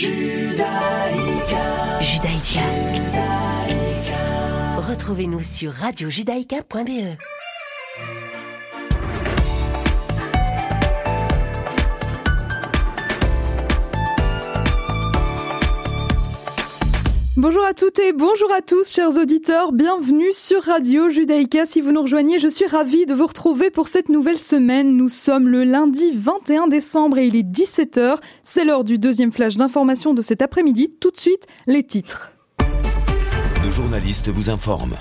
Judaïka. Judaïka. Retrouvez-nous sur radiojudaïka.be. Bonjour à toutes et bonjour à tous, chers auditeurs. Bienvenue sur Radio Judaïka. Si vous nous rejoignez, je suis ravie de vous retrouver pour cette nouvelle semaine. Nous sommes le lundi 21 décembre et il est 17h. C'est l'heure du deuxième flash d'information de cet après-midi. Tout de suite, les titres. Nos journalistes vous informent.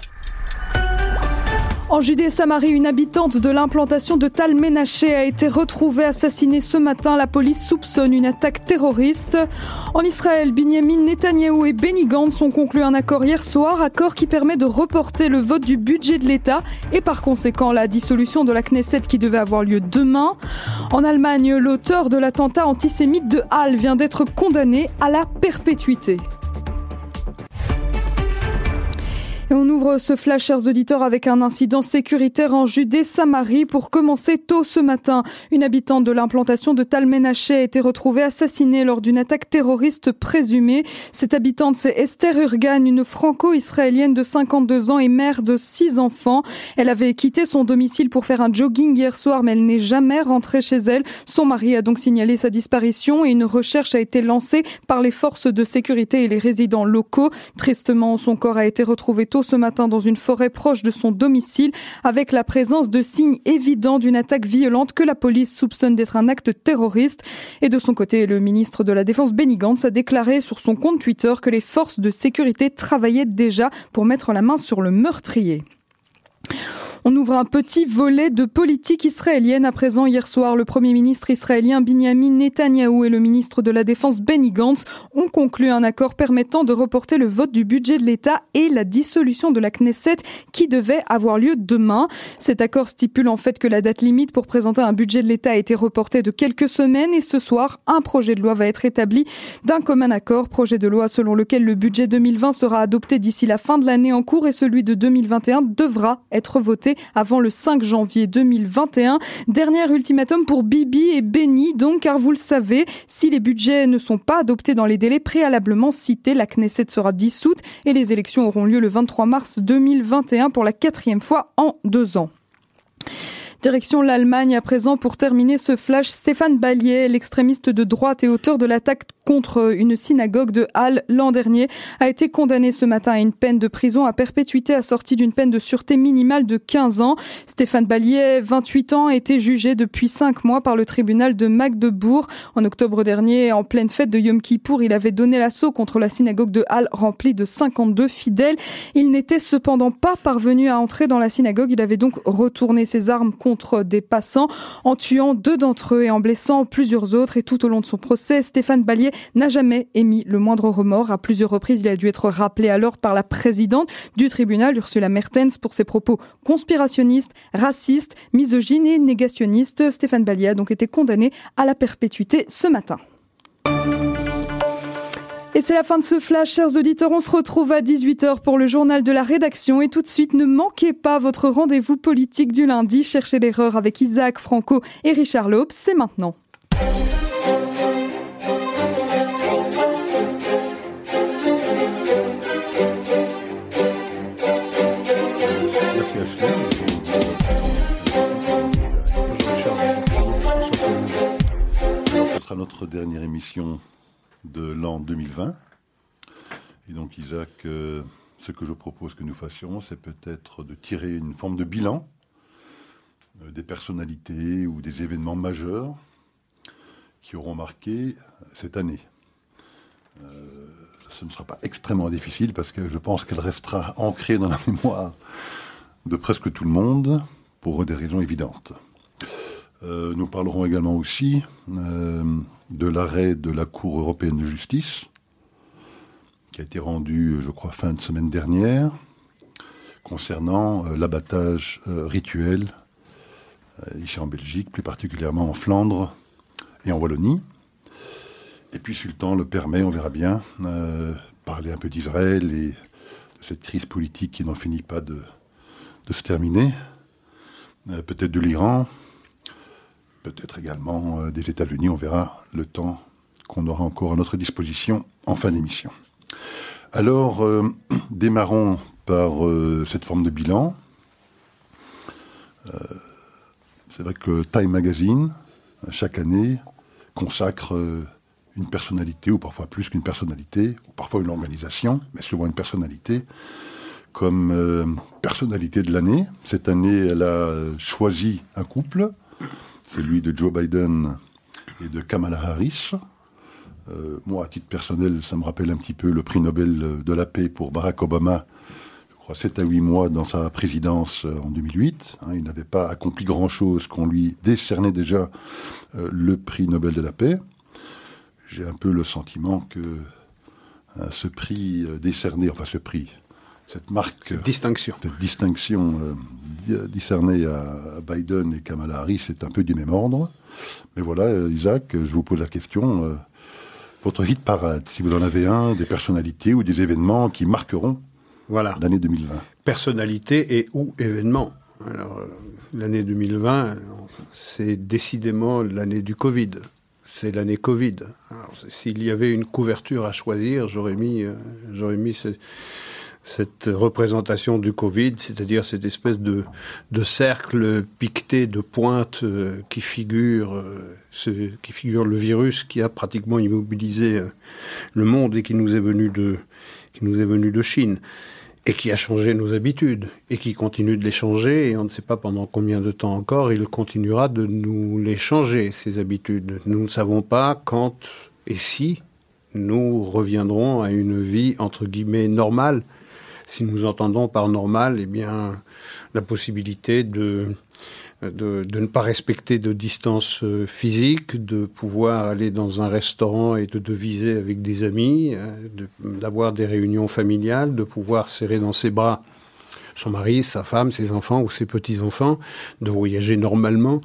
En Judée-Samarie, une habitante de l'implantation de Tal Menaché a été retrouvée assassinée ce matin. La police soupçonne une attaque terroriste. En Israël, Binyamin Netanyahou et Benny Gantz ont conclu un accord hier soir, accord qui permet de reporter le vote du budget de l'État et par conséquent la dissolution de la Knesset qui devait avoir lieu demain. En Allemagne, l'auteur de l'attentat antisémite de Halle vient d'être condamné à la perpétuité. Ouvre ce flash, chers auditeurs, avec un incident sécuritaire en Judée-Samarie. Pour commencer, tôt ce matin, une habitante de l'implantation de Talmenaché a été retrouvée assassinée lors d'une attaque terroriste présumée. Cette habitante, c'est Esther Urgan, une franco-israélienne de 52 ans et mère de six enfants. Elle avait quitté son domicile pour faire un jogging hier soir, mais elle n'est jamais rentrée chez elle. Son mari a donc signalé sa disparition et une recherche a été lancée par les forces de sécurité et les résidents locaux. Tristement, son corps a été retrouvé tôt ce matin dans une forêt proche de son domicile avec la présence de signes évidents d'une attaque violente que la police soupçonne d'être un acte terroriste. Et de son côté, le ministre de la Défense Benny Gantz a déclaré sur son compte Twitter que les forces de sécurité travaillaient déjà pour mettre la main sur le meurtrier. On ouvre un petit volet de politique israélienne à présent. Hier soir, le premier ministre israélien Binyamin Netanyahou et le ministre de la Défense Benny Gantz ont conclu un accord permettant de reporter le vote du budget de l'État et la dissolution de la Knesset qui devait avoir lieu demain. Cet accord stipule en fait que la date limite pour présenter un budget de l'État a été reportée de quelques semaines et ce soir, un projet de loi va être établi d'un commun accord. Projet de loi selon lequel le budget 2020 sera adopté d'ici la fin de l'année en cours et celui de 2021 devra être voté avant le 5 janvier 2021. Dernier ultimatum pour Bibi et Benny, donc, car vous le savez, si les budgets ne sont pas adoptés dans les délais préalablement cités, la Knesset sera dissoute et les élections auront lieu le 23 mars 2021 pour la quatrième fois en deux ans. Direction l'Allemagne à présent pour terminer ce flash. Stéphane Ballier, l'extrémiste de droite et auteur de l'attaque contre une synagogue de Halle l'an dernier, a été condamné ce matin à une peine de prison à perpétuité assortie d'une peine de sûreté minimale de 15 ans. Stéphane Ballier, 28 ans, a été jugé depuis 5 mois par le tribunal de Magdebourg. En octobre dernier, en pleine fête de Yom Kippour, il avait donné l'assaut contre la synagogue de Halle remplie de 52 fidèles. Il n'était cependant pas parvenu à entrer dans la synagogue. Il avait donc retourné ses armes des passants en tuant deux d'entre eux et en blessant plusieurs autres. Et tout au long de son procès, Stéphane Ballier n'a jamais émis le moindre remords. À plusieurs reprises, il a dû être rappelé à l'ordre par la présidente du tribunal, Ursula Mertens, pour ses propos conspirationnistes, racistes, misogynes et négationnistes. Stéphane Ballier a donc été condamné à la perpétuité ce matin. Et c'est la fin de ce flash, chers auditeurs. On se retrouve à 18h pour le journal de la rédaction. Et tout de suite, ne manquez pas votre rendez-vous politique du lundi. Cherchez l'erreur avec Isaac Franco et Richard Loeb. C'est maintenant. Ce sera notre dernière émission de l'an 2020. Et donc Isaac, euh, ce que je propose que nous fassions, c'est peut-être de tirer une forme de bilan euh, des personnalités ou des événements majeurs qui auront marqué cette année. Euh, ce ne sera pas extrêmement difficile parce que je pense qu'elle restera ancrée dans la mémoire de presque tout le monde pour des raisons évidentes. Nous parlerons également aussi de l'arrêt de la Cour européenne de justice, qui a été rendu, je crois, fin de semaine dernière, concernant euh, l'abattage euh, rituel euh, ici en Belgique, plus particulièrement en Flandre et en Wallonie. Et puis, si le permet, on verra bien, parler un peu d'Israël et de cette crise politique qui n'en finit pas de, se terminer, peut-être de l'Iran, peut-être également euh, des États-Unis, on verra le temps qu'on aura encore à notre disposition en fin d'émission. Alors, démarrons par cette forme de bilan. C'est vrai que Time Magazine, chaque année, consacre une personnalité, ou parfois plus qu'une personnalité, ou parfois une organisation, mais souvent une personnalité, comme euh, personnalité de l'année. Cette année, elle a choisi un couple, celui de Joe Biden et de Kamala Harris. Euh, moi, à titre personnel, ça me rappelle un petit peu le prix Nobel de la paix pour Barack Obama, je crois 7 à 8 mois dans sa présidence euh, en 2008. Hein. il n'avait pas accompli grand-chose qu'on lui décernait déjà le prix Nobel de la paix j'ai un peu le sentiment que euh, ce prix euh, décerné, enfin ce prix, cette marque, cette distinction, cette distinction euh, décernée à, Biden et Kamala Harris est un peu du même ordre. Mais voilà, Isaac, je vous pose la question. votre hit parade, si vous en avez un, des personnalités ou des événements qui marqueront voilà. l'année 2020. Personnalité et ou événements. Alors, l'année 2020, c'est décidément l'année du Covid c'est l'année Covid. S'il y avait une couverture à choisir, j'aurais mis, euh, j'aurais mis cette représentation du Covid, c'est-à-dire cette espèce de, de, cercle piqueté de pointes euh, qui figure, euh, qui figure le virus qui a pratiquement immobilisé le monde et qui nous est venu de, qui nous est venu de Chine et qui a changé nos habitudes et qui continue de les changer et on ne sait pas pendant combien de temps encore il continuera de nous les changer, ces habitudes. Nous ne savons pas quand et si nous reviendrons à une vie entre guillemets normale. Si nous entendons par normal, eh bien, la possibilité de de, ne pas respecter de distance euh, physique, de pouvoir aller dans un restaurant et de viser avec des amis, euh, d'avoir des réunions familiales, de pouvoir serrer dans ses bras son mari, sa femme, ses enfants ou ses petits-enfants, de voyager normalement,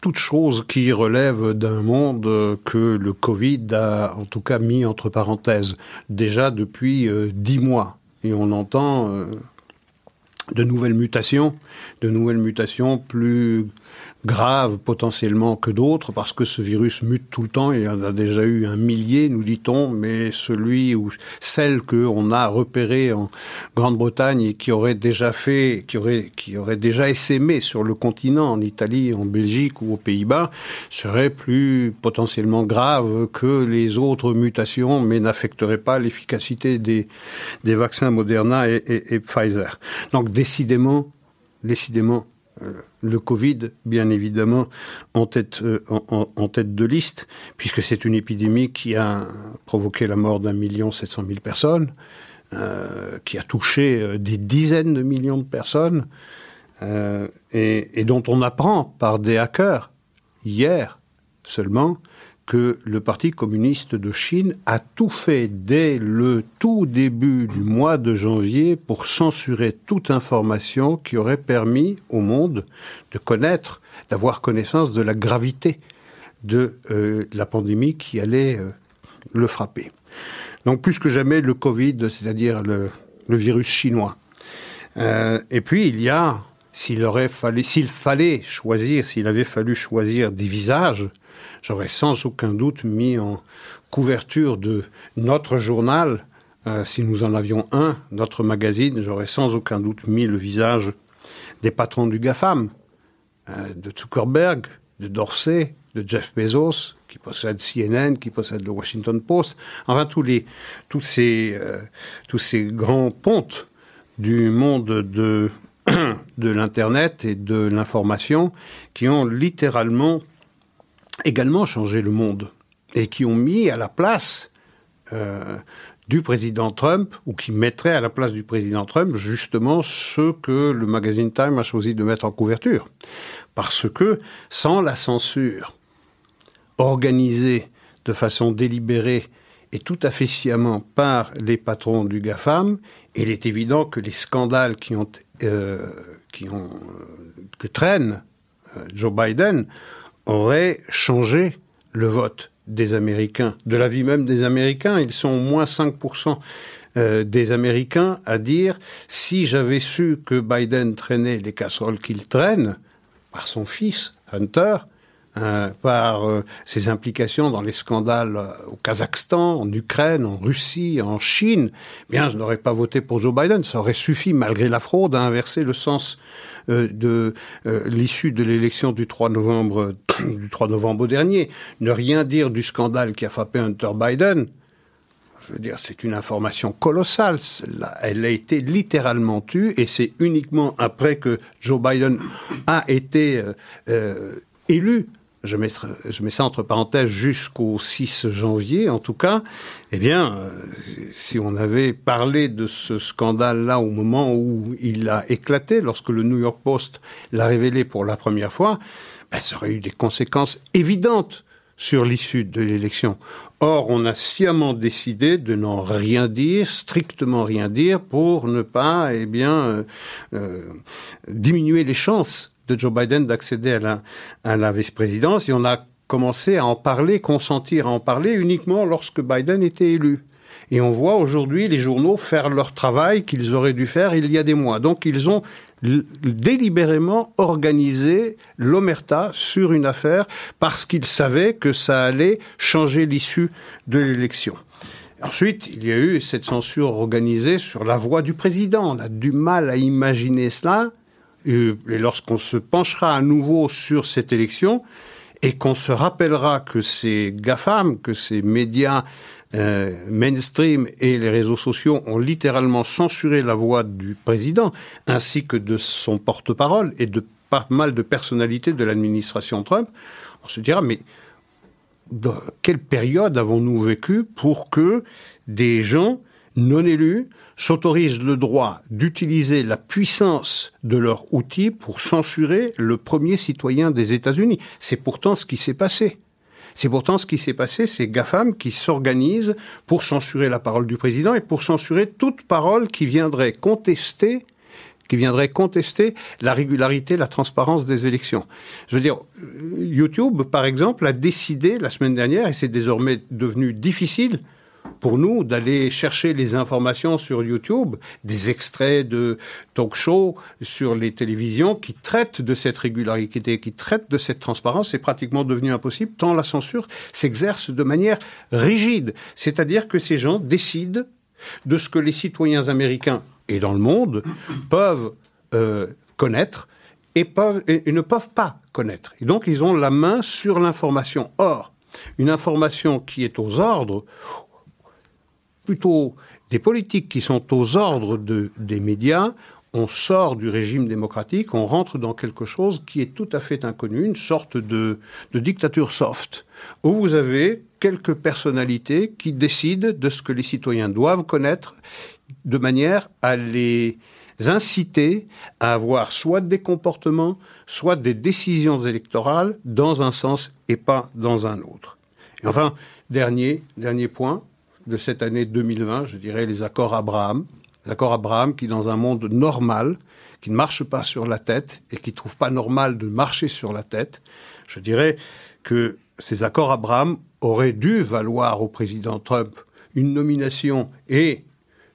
toutes choses qui relèvent d'un monde que le Covid a en tout cas mis entre parenthèses déjà depuis euh, dix mois. Et on entend de nouvelles mutations, de nouvelles mutations plus graves potentiellement que d'autres, parce que ce virus mute tout le temps. Il y en a déjà eu un millier, nous dit-on, mais celui ou celle qu'on a repérée en Grande-Bretagne et qui aurait déjà fait, qui aurait, qui aurait déjà essaimé sur le continent, en Italie, en Belgique ou aux Pays-Bas, serait plus potentiellement grave que les autres mutations, mais n'affecterait pas l'efficacité des, des vaccins Moderna et, et Pfizer. Donc décidément, décidément, le Covid, bien évidemment, en tête, euh, en, tête de liste, puisque c'est une épidémie qui a provoqué la mort d'un million sept cent mille personnes, euh, qui a touché des dizaines de millions de personnes, et, dont on apprend par des hackers hier seulement que le Parti communiste de Chine a tout fait dès le tout début du mois de janvier pour censurer toute information qui aurait permis au monde de connaître, d'avoir connaissance de la gravité de euh, la pandémie qui allait euh, le frapper. Donc plus que jamais le Covid, c'est-à-dire le, virus chinois. Euh, et puis il y a, s'il fallait choisir, s'il avait fallu choisir des visages, j'aurais sans aucun doute mis en couverture de notre journal, euh, si nous en avions un, notre magazine, j'aurais sans aucun doute mis le visage des patrons du GAFAM, euh, de Zuckerberg, de Dorsey, de Jeff Bezos, qui possède CNN, qui possède le Washington Post, enfin tous les tous ces euh, tous ces grands pontes du monde de de l'internet et de l'information qui ont littéralement également changé le monde et qui ont mis à la place euh, du président Trump, ou qui mettraient à la place du président Trump justement ce que le magazine Time a choisi de mettre en couverture. Parce que sans la censure organisée de façon délibérée et tout à fait sciemment par les patrons du GAFAM, il est évident que les scandales qui ont, euh, qui ont que traîne euh, Joe Biden aurait changé le vote des Américains, de la vie même des Américains. Ils sont au moins 5% euh, des Américains à dire si j'avais su que Biden traînait les casseroles qu'il traîne par son fils, Hunter, euh, par euh, ses implications dans les scandales euh, au Kazakhstan, en Ukraine, en Russie, en Chine, eh bien, je n'aurais pas voté pour Joe Biden. Ça aurait suffi, malgré la fraude, à inverser le sens de l'issue de l'élection du 3 novembre du 3 novembre dernier. Ne rien dire du scandale qui a frappé Hunter Biden. Je veux dire, c'est une information colossale. Elle a été littéralement tue et c'est uniquement après que Joe Biden a été élu je mets, je mets ça entre parenthèses jusqu'au 6 janvier en tout cas, eh bien, euh, si on avait parlé de ce scandale-là au moment où il a éclaté, lorsque le New York Post l'a révélé pour la première fois, ben, ça aurait eu des conséquences évidentes sur l'issue de l'élection. Or, on a sciemment décidé de n'en rien dire, strictement rien dire, pour ne pas, eh bien, euh, euh, diminuer les chances de Joe Biden d'accéder à la, à la vice-présidence et on a commencé à en parler, consentir à en parler uniquement lorsque Biden était élu. Et on voit aujourd'hui les journaux faire leur travail qu'ils auraient dû faire il y a des mois. Donc ils ont délibérément organisé l'omerta sur une affaire parce qu'ils savaient que ça allait changer l'issue de l'élection. Ensuite, il y a eu cette censure organisée sur la voix du président. On a du mal à imaginer cela et lorsqu'on se penchera à nouveau sur cette élection et qu'on se rappellera que ces GAFAM, que ces médias euh, mainstream et les réseaux sociaux ont littéralement censuré la voix du président ainsi que de son porte-parole et de pas mal de personnalités de l'administration Trump, on se dira mais dans quelle période avons-nous vécu pour que des gens non élus s'autorisent le droit d'utiliser la puissance de leur outil pour censurer le premier citoyen des États-Unis. C'est pourtant ce qui s'est passé. C'est pourtant ce qui s'est passé, c'est GAFAM qui s'organise pour censurer la parole du président et pour censurer toute parole qui viendrait contester qui viendrait contester la régularité, la transparence des élections. Je veux dire, YouTube, par exemple, a décidé la semaine dernière, et c'est désormais devenu difficile, pour nous d'aller chercher les informations sur YouTube, des extraits de talk shows sur les télévisions qui traitent de cette régularité, qui traitent de cette transparence, c'est pratiquement devenu impossible tant la censure s'exerce de manière rigide. C'est-à-dire que ces gens décident de ce que les citoyens américains et dans le monde peuvent euh, connaître et, et ne peuvent pas connaître. Et donc ils ont la main sur l'information. Or, une information qui est aux ordres, plutôt des politiques qui sont aux ordres de, des médias, on sort du régime démocratique, on rentre dans quelque chose qui est tout à fait inconnu, une sorte de, de dictature soft, où vous avez quelques personnalités qui décident de ce que les citoyens doivent connaître de manière à les inciter à avoir soit des comportements, soit des décisions électorales dans un sens et pas dans un autre. Et enfin, dernier, dernier point, de cette année 2020, je dirais les accords Abraham. Les accords Abraham qui, dans un monde normal, qui ne marche pas sur la tête et qui ne trouve pas normal de marcher sur la tête, je dirais que ces accords Abraham auraient dû valoir au président Trump une nomination et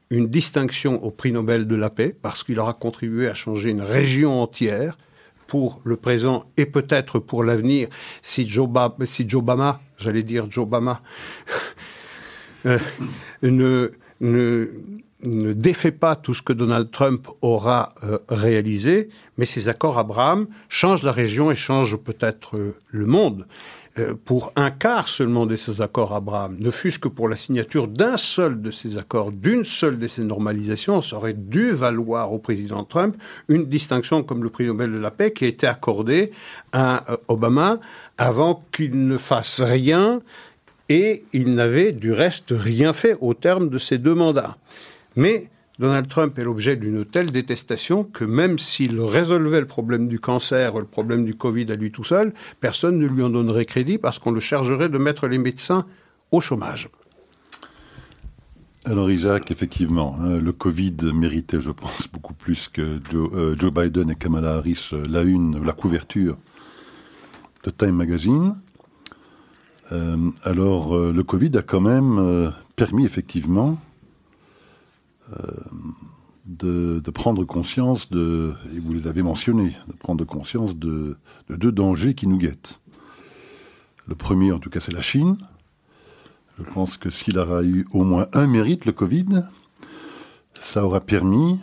une distinction au prix Nobel de la paix, parce qu'il aura contribué à changer une région entière pour le présent et peut-être pour l'avenir si Joe, Obama, j'allais dire Joe Obama, euh, ne, défait pas tout ce que Donald Trump aura euh, réalisé, mais ces accords Abraham changent la région et changent peut-être euh, le monde. pour un quart seulement de ces accords Abraham, ne fût-ce que pour la signature d'un seul de ces accords, d'une seule de ces normalisations, ça aurait dû valoir au président Trump une distinction comme le prix Nobel de la paix qui a été accordée à Obama avant qu'il ne fasse rien et il n'avait du reste rien fait au terme de ses deux mandats. Mais Donald Trump est l'objet d'une telle détestation que même s'il résolvait le problème du cancer, le problème du Covid à lui tout seul, personne ne lui en donnerait crédit parce qu'on le chargerait de mettre les médecins au chômage. Alors Isaac, effectivement, hein, le Covid méritait, je pense, beaucoup plus que Joe, euh, Joe Biden et Kamala Harris euh, la une, la couverture de Time Magazine. Euh, alors, euh, le Covid a quand même euh, permis effectivement de, prendre conscience de, et vous les avez mentionnés, de prendre conscience de, deux dangers qui nous guettent. Le premier, en tout cas, c'est la Chine. Je pense que s'il aura eu au moins un mérite, le Covid, ça aura permis,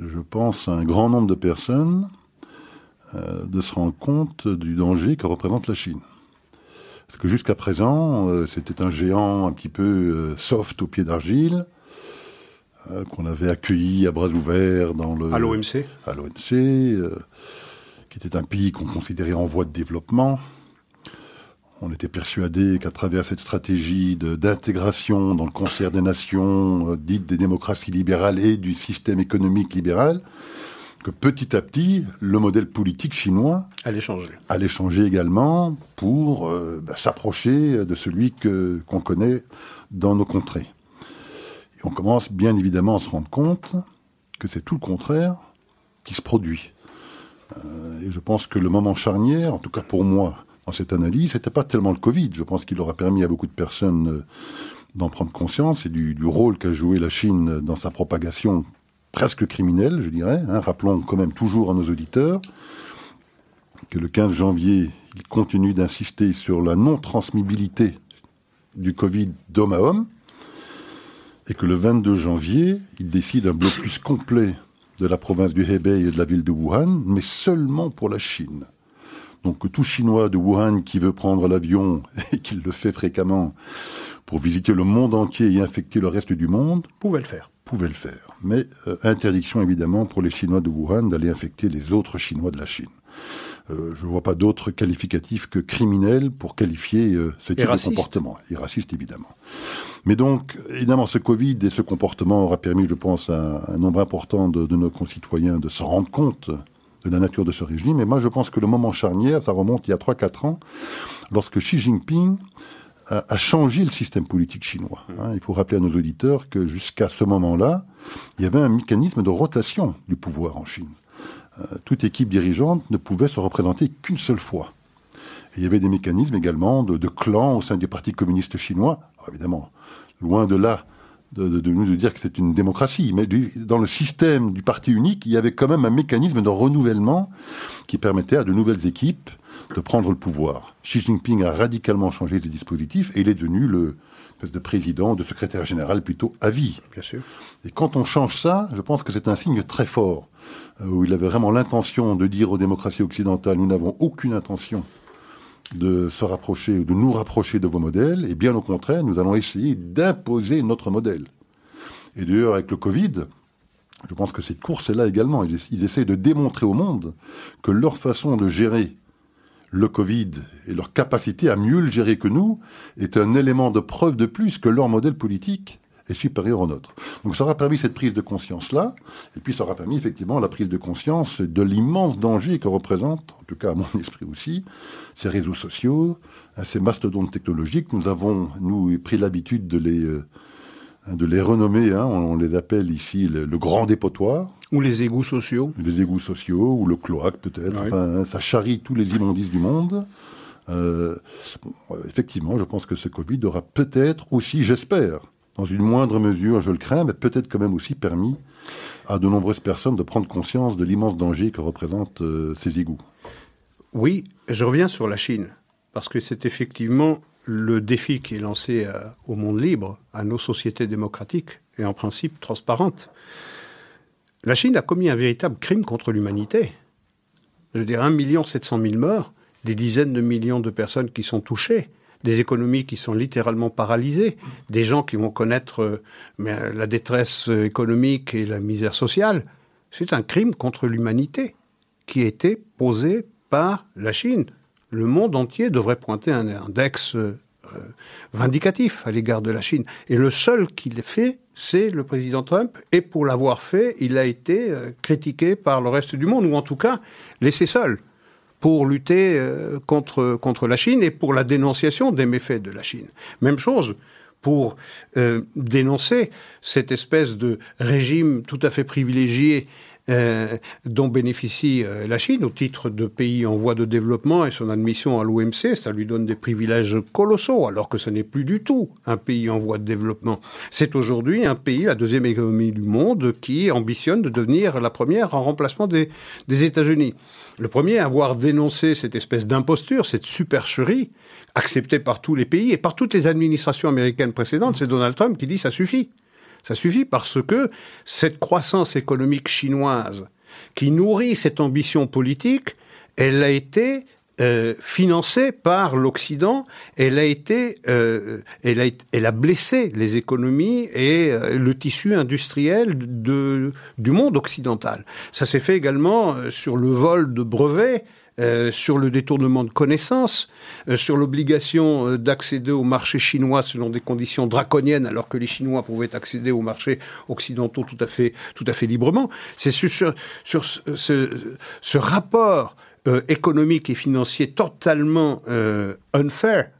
je pense, à un grand nombre de personnes de se rendre compte du danger que représente la Chine. Parce que jusqu'à présent, euh, c'était un géant un petit peu euh, soft au pied d'argile, qu'on avait accueilli à bras ouverts dans le... À l'OMC À l'OMC, qui était un pays qu'on considérait en voie de développement. On était persuadé qu'à travers cette stratégie d'intégration dans le concert des nations, dites des démocraties libérales et du système économique libéral, que petit à petit, le modèle politique chinois allait changer, allait changer également pour euh, bah, s'approcher de celui que qu'on connaît dans nos contrées. Et on commence bien évidemment à se rendre compte que c'est tout le contraire qui se produit. Euh, et je pense que le moment charnière, en tout cas pour moi, dans cette analyse, n'était pas tellement le Covid. Je pense qu'il aura permis à beaucoup de personnes euh, d'en prendre conscience et du, du rôle qu'a joué la Chine dans sa propagation presque criminel, je dirais. Hein. Rappelons quand même toujours à nos auditeurs que le 15 janvier, il continue d'insister sur la non-transmissibilité du Covid d'homme à homme, et que le 22 janvier, il décide un blocus complet de la province du Hebei et de la ville de Wuhan, mais seulement pour la Chine. Donc tout Chinois de Wuhan qui veut prendre l'avion, et qui le fait fréquemment, pour visiter le monde entier et infecter le reste du monde, pouvait le faire pouvait le faire. Mais euh, interdiction évidemment pour les Chinois de Wuhan d'aller infecter les autres Chinois de la Chine. Euh, je ne vois pas d'autre qualificatif que criminel pour qualifier euh, ce type de comportement. Et raciste, évidemment. Mais donc, évidemment, ce Covid et ce comportement aura permis, je pense, à un nombre important de, de nos concitoyens de se rendre compte de la nature de ce régime. Et moi, je pense que le moment charnière, ça remonte il y a 3-4 ans, lorsque Xi Jinping a, changé le système politique chinois. Hein. il faut rappeler à nos auditeurs que jusqu'à ce moment-là, il y avait un mécanisme de rotation du pouvoir en Chine. Euh, toute équipe dirigeante ne pouvait se représenter qu'une seule fois. Et il y avait des mécanismes également de, clans au sein du Parti communiste chinois. évidemment, loin de là de, nous de dire que c'est une démocratie, mais dans le système du parti unique, il y avait quand même un mécanisme de renouvellement qui permettait à de nouvelles équipes de prendre le pouvoir. Xi Jinping a radicalement changé ses dispositifs et il est devenu le de président, de secrétaire général plutôt à vie. Bien sûr. Et quand on change ça, je pense que c'est un signe très fort, euh, où il avait vraiment l'intention de dire aux démocraties occidentales, nous n'avons aucune intention de se rapprocher ou de nous rapprocher de vos modèles, et bien au contraire, nous allons essayer d'imposer notre modèle. Et d'ailleurs, avec le Covid, je pense que cette course est là également. Ils, ils essayent de démontrer au monde que leur façon de gérer le Covid et leur capacité à mieux le gérer que nous est un élément de preuve de plus que leur modèle politique est supérieur au nôtre. Donc ça aura permis cette prise de conscience-là, et puis ça aura permis effectivement la prise de conscience de l'immense danger que représentent, en tout cas à mon esprit aussi, ces réseaux sociaux, hein, ces mastodontes technologiques. Nous avons, nous, pris l'habitude de les, euh, de les renommer, hein, on les appelle ici le grand dépotoir, ou les égouts sociaux. Les égouts sociaux, ou le cloaque peut-être. Enfin, ça charrie tous les immondices du monde. Euh, effectivement, je pense que ce Covid aura peut-être aussi, j'espère, dans une moindre mesure, je le crains, mais peut-être quand même aussi permis à de nombreuses personnes de prendre conscience de l'immense danger que représentent euh, ces égouts. Oui, je reviens sur la Chine, parce que c'est effectivement le défi qui est lancé euh, au monde libre, à nos sociétés démocratiques et en principe transparentes. La Chine a commis un véritable crime contre l'humanité. Je veux dire, 1 700 000 morts, des dizaines de millions de personnes qui sont touchées, des économies qui sont littéralement paralysées, des gens qui vont connaître euh, la détresse économique et la misère sociale. C'est un crime contre l'humanité qui a été posé par la Chine. Le monde entier devrait pointer un index euh, vindicatif à l'égard de la Chine. Et le seul qui l'ait fait, c'est le président Trump. Et pour l'avoir fait, il a été euh, critiqué par le reste du monde, ou en tout cas laissé seul pour lutter euh, contre, la Chine et pour la dénonciation des méfaits de la Chine. Même chose pour euh, dénoncer cette espèce de régime tout à fait privilégié euh, dont bénéficie euh, la Chine au titre de pays en voie de développement et son admission à l'OMC, ça lui donne des privilèges colossaux, alors que ce n'est plus du tout un pays en voie de développement. C'est aujourd'hui un pays, la deuxième économie du monde, qui ambitionne de devenir la première en remplacement des, des États-Unis. Le premier à avoir dénoncé cette espèce d'imposture, cette supercherie, acceptée par tous les pays et par toutes les administrations américaines précédentes, c'est Donald Trump qui dit ça suffit. Ça suffit parce que cette croissance économique chinoise qui nourrit cette ambition politique, elle a été euh, financée par l'Occident, elle a été, euh, elle, a, elle a blessé les économies et euh, le tissu industriel de, du monde occidental. Ça s'est fait également euh, sur le vol de brevets euh, sur le détournement de connaissances, euh, sur l'obligation euh, d'accéder au marché chinois selon des conditions draconiennes, alors que les Chinois pouvaient accéder aux marchés occidentaux tout à fait, tout à fait librement. C'est sur, ce, ce, rapport économique et financier totalement unfair,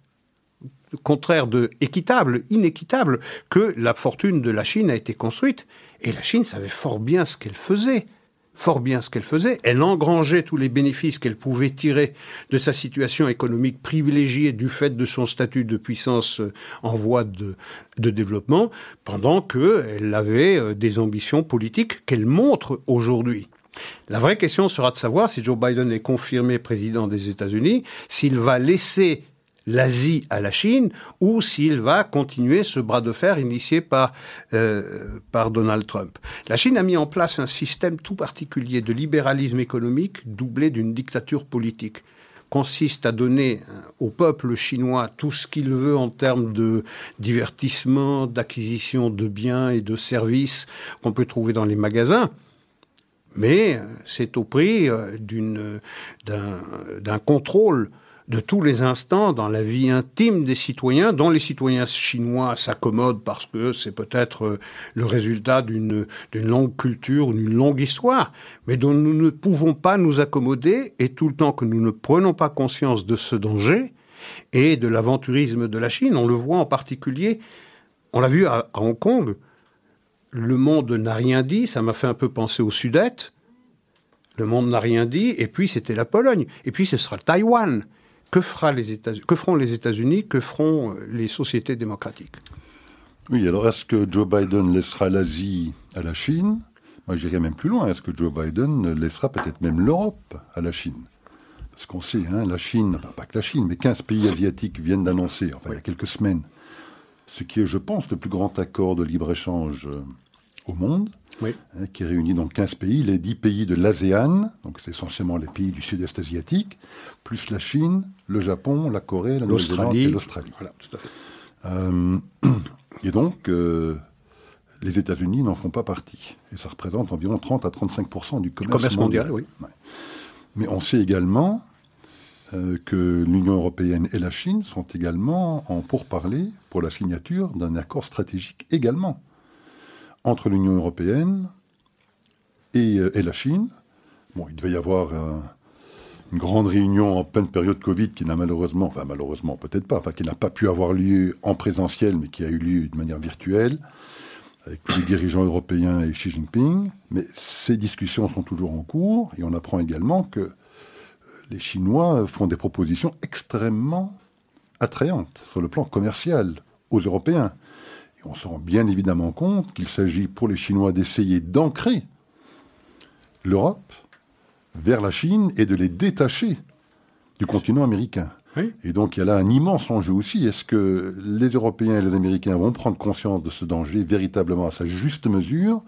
contraire de équitable, inéquitable, que la fortune de la Chine a été construite. Et la Chine savait fort bien ce qu'elle faisait fort bien ce qu'elle faisait. Elle engrangeait tous les bénéfices qu'elle pouvait tirer de sa situation économique privilégiée du fait de son statut de puissance euh, en voie de, développement, pendant qu'elle avait euh, des ambitions politiques qu'elle montre aujourd'hui. La vraie question sera de savoir si Joe Biden est confirmé président des États-Unis, s'il va laisser l'Asie à la Chine ou s'il va continuer ce bras de fer initié par, euh, par Donald Trump. La Chine a mis en place un système tout particulier de libéralisme économique doublé d'une dictature politique consiste à donner euh, au peuple chinois tout ce qu'il veut en termes de divertissement, d'acquisition de biens et de services qu'on peut trouver dans les magasins. Mais euh, c'est au prix d'un contrôle de tous les instants dans la vie intime des citoyens, dont les citoyens chinois s'accommodent parce que c'est peut-être euh, le résultat d'une longue culture d'une longue histoire, mais dont nous ne pouvons pas nous accommoder, et tout le temps que nous ne prenons pas conscience de ce danger et de l'aventurisme de la Chine, on le voit en particulier, on l'a vu à, Hong Kong, le monde n'a rien dit, ça m'a fait un peu penser au Sud-Est, le monde n'a rien dit, et puis c'était la Pologne, et puis ce sera Taïwan que, feront les États-Unis, que feront euh, les sociétés démocratiques? Oui, alors est-ce que Joe Biden laissera l'Asie à la Chine? Moi, j'irais même plus loin. Est-ce que Joe Biden laissera peut-être même l'Europe à la Chine? Parce qu'on sait, hein, la Chine, enfin pas que la Chine, mais 15 pays asiatiques viennent d'annoncer, enfin il y a quelques semaines, ce qui est, je pense, le plus grand accord de libre-échange euh, au monde. Hein, qui réunit donc 15 pays, les 10 pays de l'ASEAN, donc c'est essentiellement les pays du sud-est asiatique, plus la Chine, le Japon, la Corée, la Nouvelle-Zélande et l'Australie. Voilà, tout à fait. Euh, et donc, euh, les États-Unis n'en font pas partie. Et ça représente environ 30 à 35 du commerce, mondial. oui. Mais on sait également euh, que l'Union européenne et la Chine sont également en pourparlers pour la signature d'un accord stratégique également entre l'Union européenne et, euh, et, la Chine. Bon, il devait y avoir une grande réunion en pleine période Covid qui n'a malheureusement, enfin malheureusement peut-être pas, enfin qui n'a pas pu avoir lieu en présentiel, mais qui a eu lieu de manière virtuelle, avec les dirigeants européens et Xi Jinping. Mais ces discussions sont toujours en cours, et on apprend également que euh, les Chinois font des propositions extrêmement attrayantes sur le plan commercial aux Européens on se rend bien évidemment compte qu'il s'agit pour les Chinois d'essayer d'ancrer l'Europe vers la Chine et de les détacher du continent américain. Et donc il y a là un immense enjeu aussi. Est-ce que les Européens et les Américains vont prendre conscience de ce danger véritablement à sa juste mesure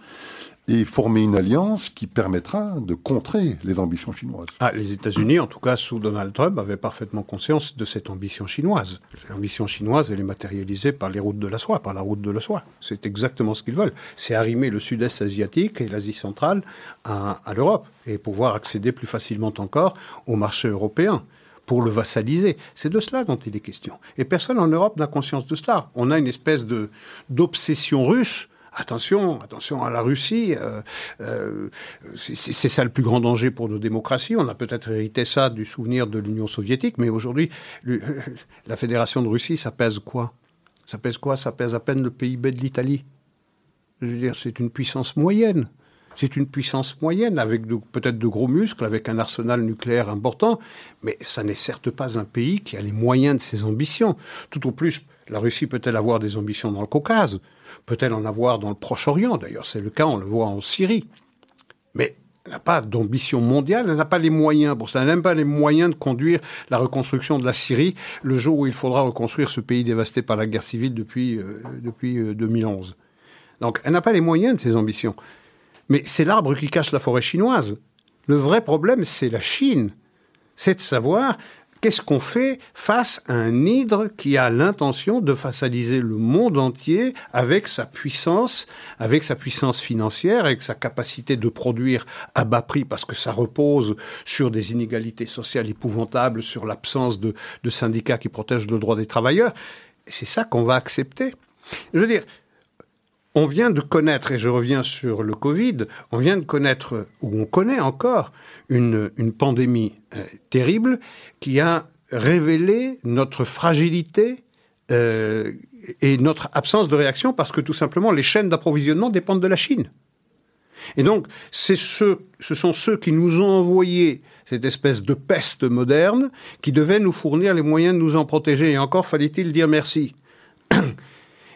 et former une alliance qui permettra de contrer les ambitions chinoises. Ah, les États-Unis, en tout cas sous Donald Trump, avaient parfaitement conscience de cette ambition chinoise. L'ambition chinoise, elle est matérialisée par les routes de la soie, par la route de la soie. C'est exactement ce qu'ils veulent. C'est arrimer le sud-est asiatique et l'Asie centrale à, l'Europe et pouvoir accéder plus facilement encore au marché européen pour le vassaliser. C'est de cela dont il est question. Et personne en Europe n'a conscience de cela. On a une espèce d'obsession russe attention, attention à la Russie. Euh, euh, c'est ça le plus grand danger pour nos démocraties. On a peut-être hérité ça du souvenir de l'Union soviétique, mais aujourd'hui, la Fédération de Russie, ça pèse quoi? Ça pèse quoi? Ça pèse à peine le PIB de l'Italie. C'est une puissance moyenne. C'est une puissance moyenne, avec peut-être de gros muscles, avec un arsenal nucléaire important, mais ça n'est certes pas un pays qui a les moyens de ses ambitions. Tout au plus, la Russie peut-elle avoir des ambitions dans le Caucase? Peut-elle en avoir dans le Proche-Orient D'ailleurs, c'est le cas, on le voit en Syrie. Mais elle n'a pas d'ambition mondiale, elle n'a pas les moyens pour ça, elle n'a même pas les moyens de conduire la reconstruction de la Syrie le jour où il faudra reconstruire ce pays dévasté par la guerre civile depuis, euh, depuis 2011. Euh, Donc elle n'a pas les moyens de ses ambitions. Mais c'est l'arbre qui cache la forêt chinoise. Le vrai problème, c'est la Chine. C'est de savoir qu'est-ce qu'on fait face à un hydre qui a l'intention de façaliser le monde entier avec sa puissance, avec sa puissance financière, avec sa capacité de produire à bas prix parce que ça repose sur des inégalités sociales épouvantables, sur l'absence de, de syndicats qui protègent le droit des travailleurs. C'est ça qu'on va accepter. Je veux dire, on vient de connaître, et je reviens sur le Covid, on vient de connaître, ou on connaît encore, une, pandémie euh, terrible qui a révélé notre fragilité euh, et notre absence de réaction parce que tout simplement les chaînes d'approvisionnement dépendent de la Chine. Et donc, ce sont ceux qui nous ont envoyé cette espèce de peste moderne qui devaient nous fournir les moyens de nous en protéger. Et encore fallait-il dire merci.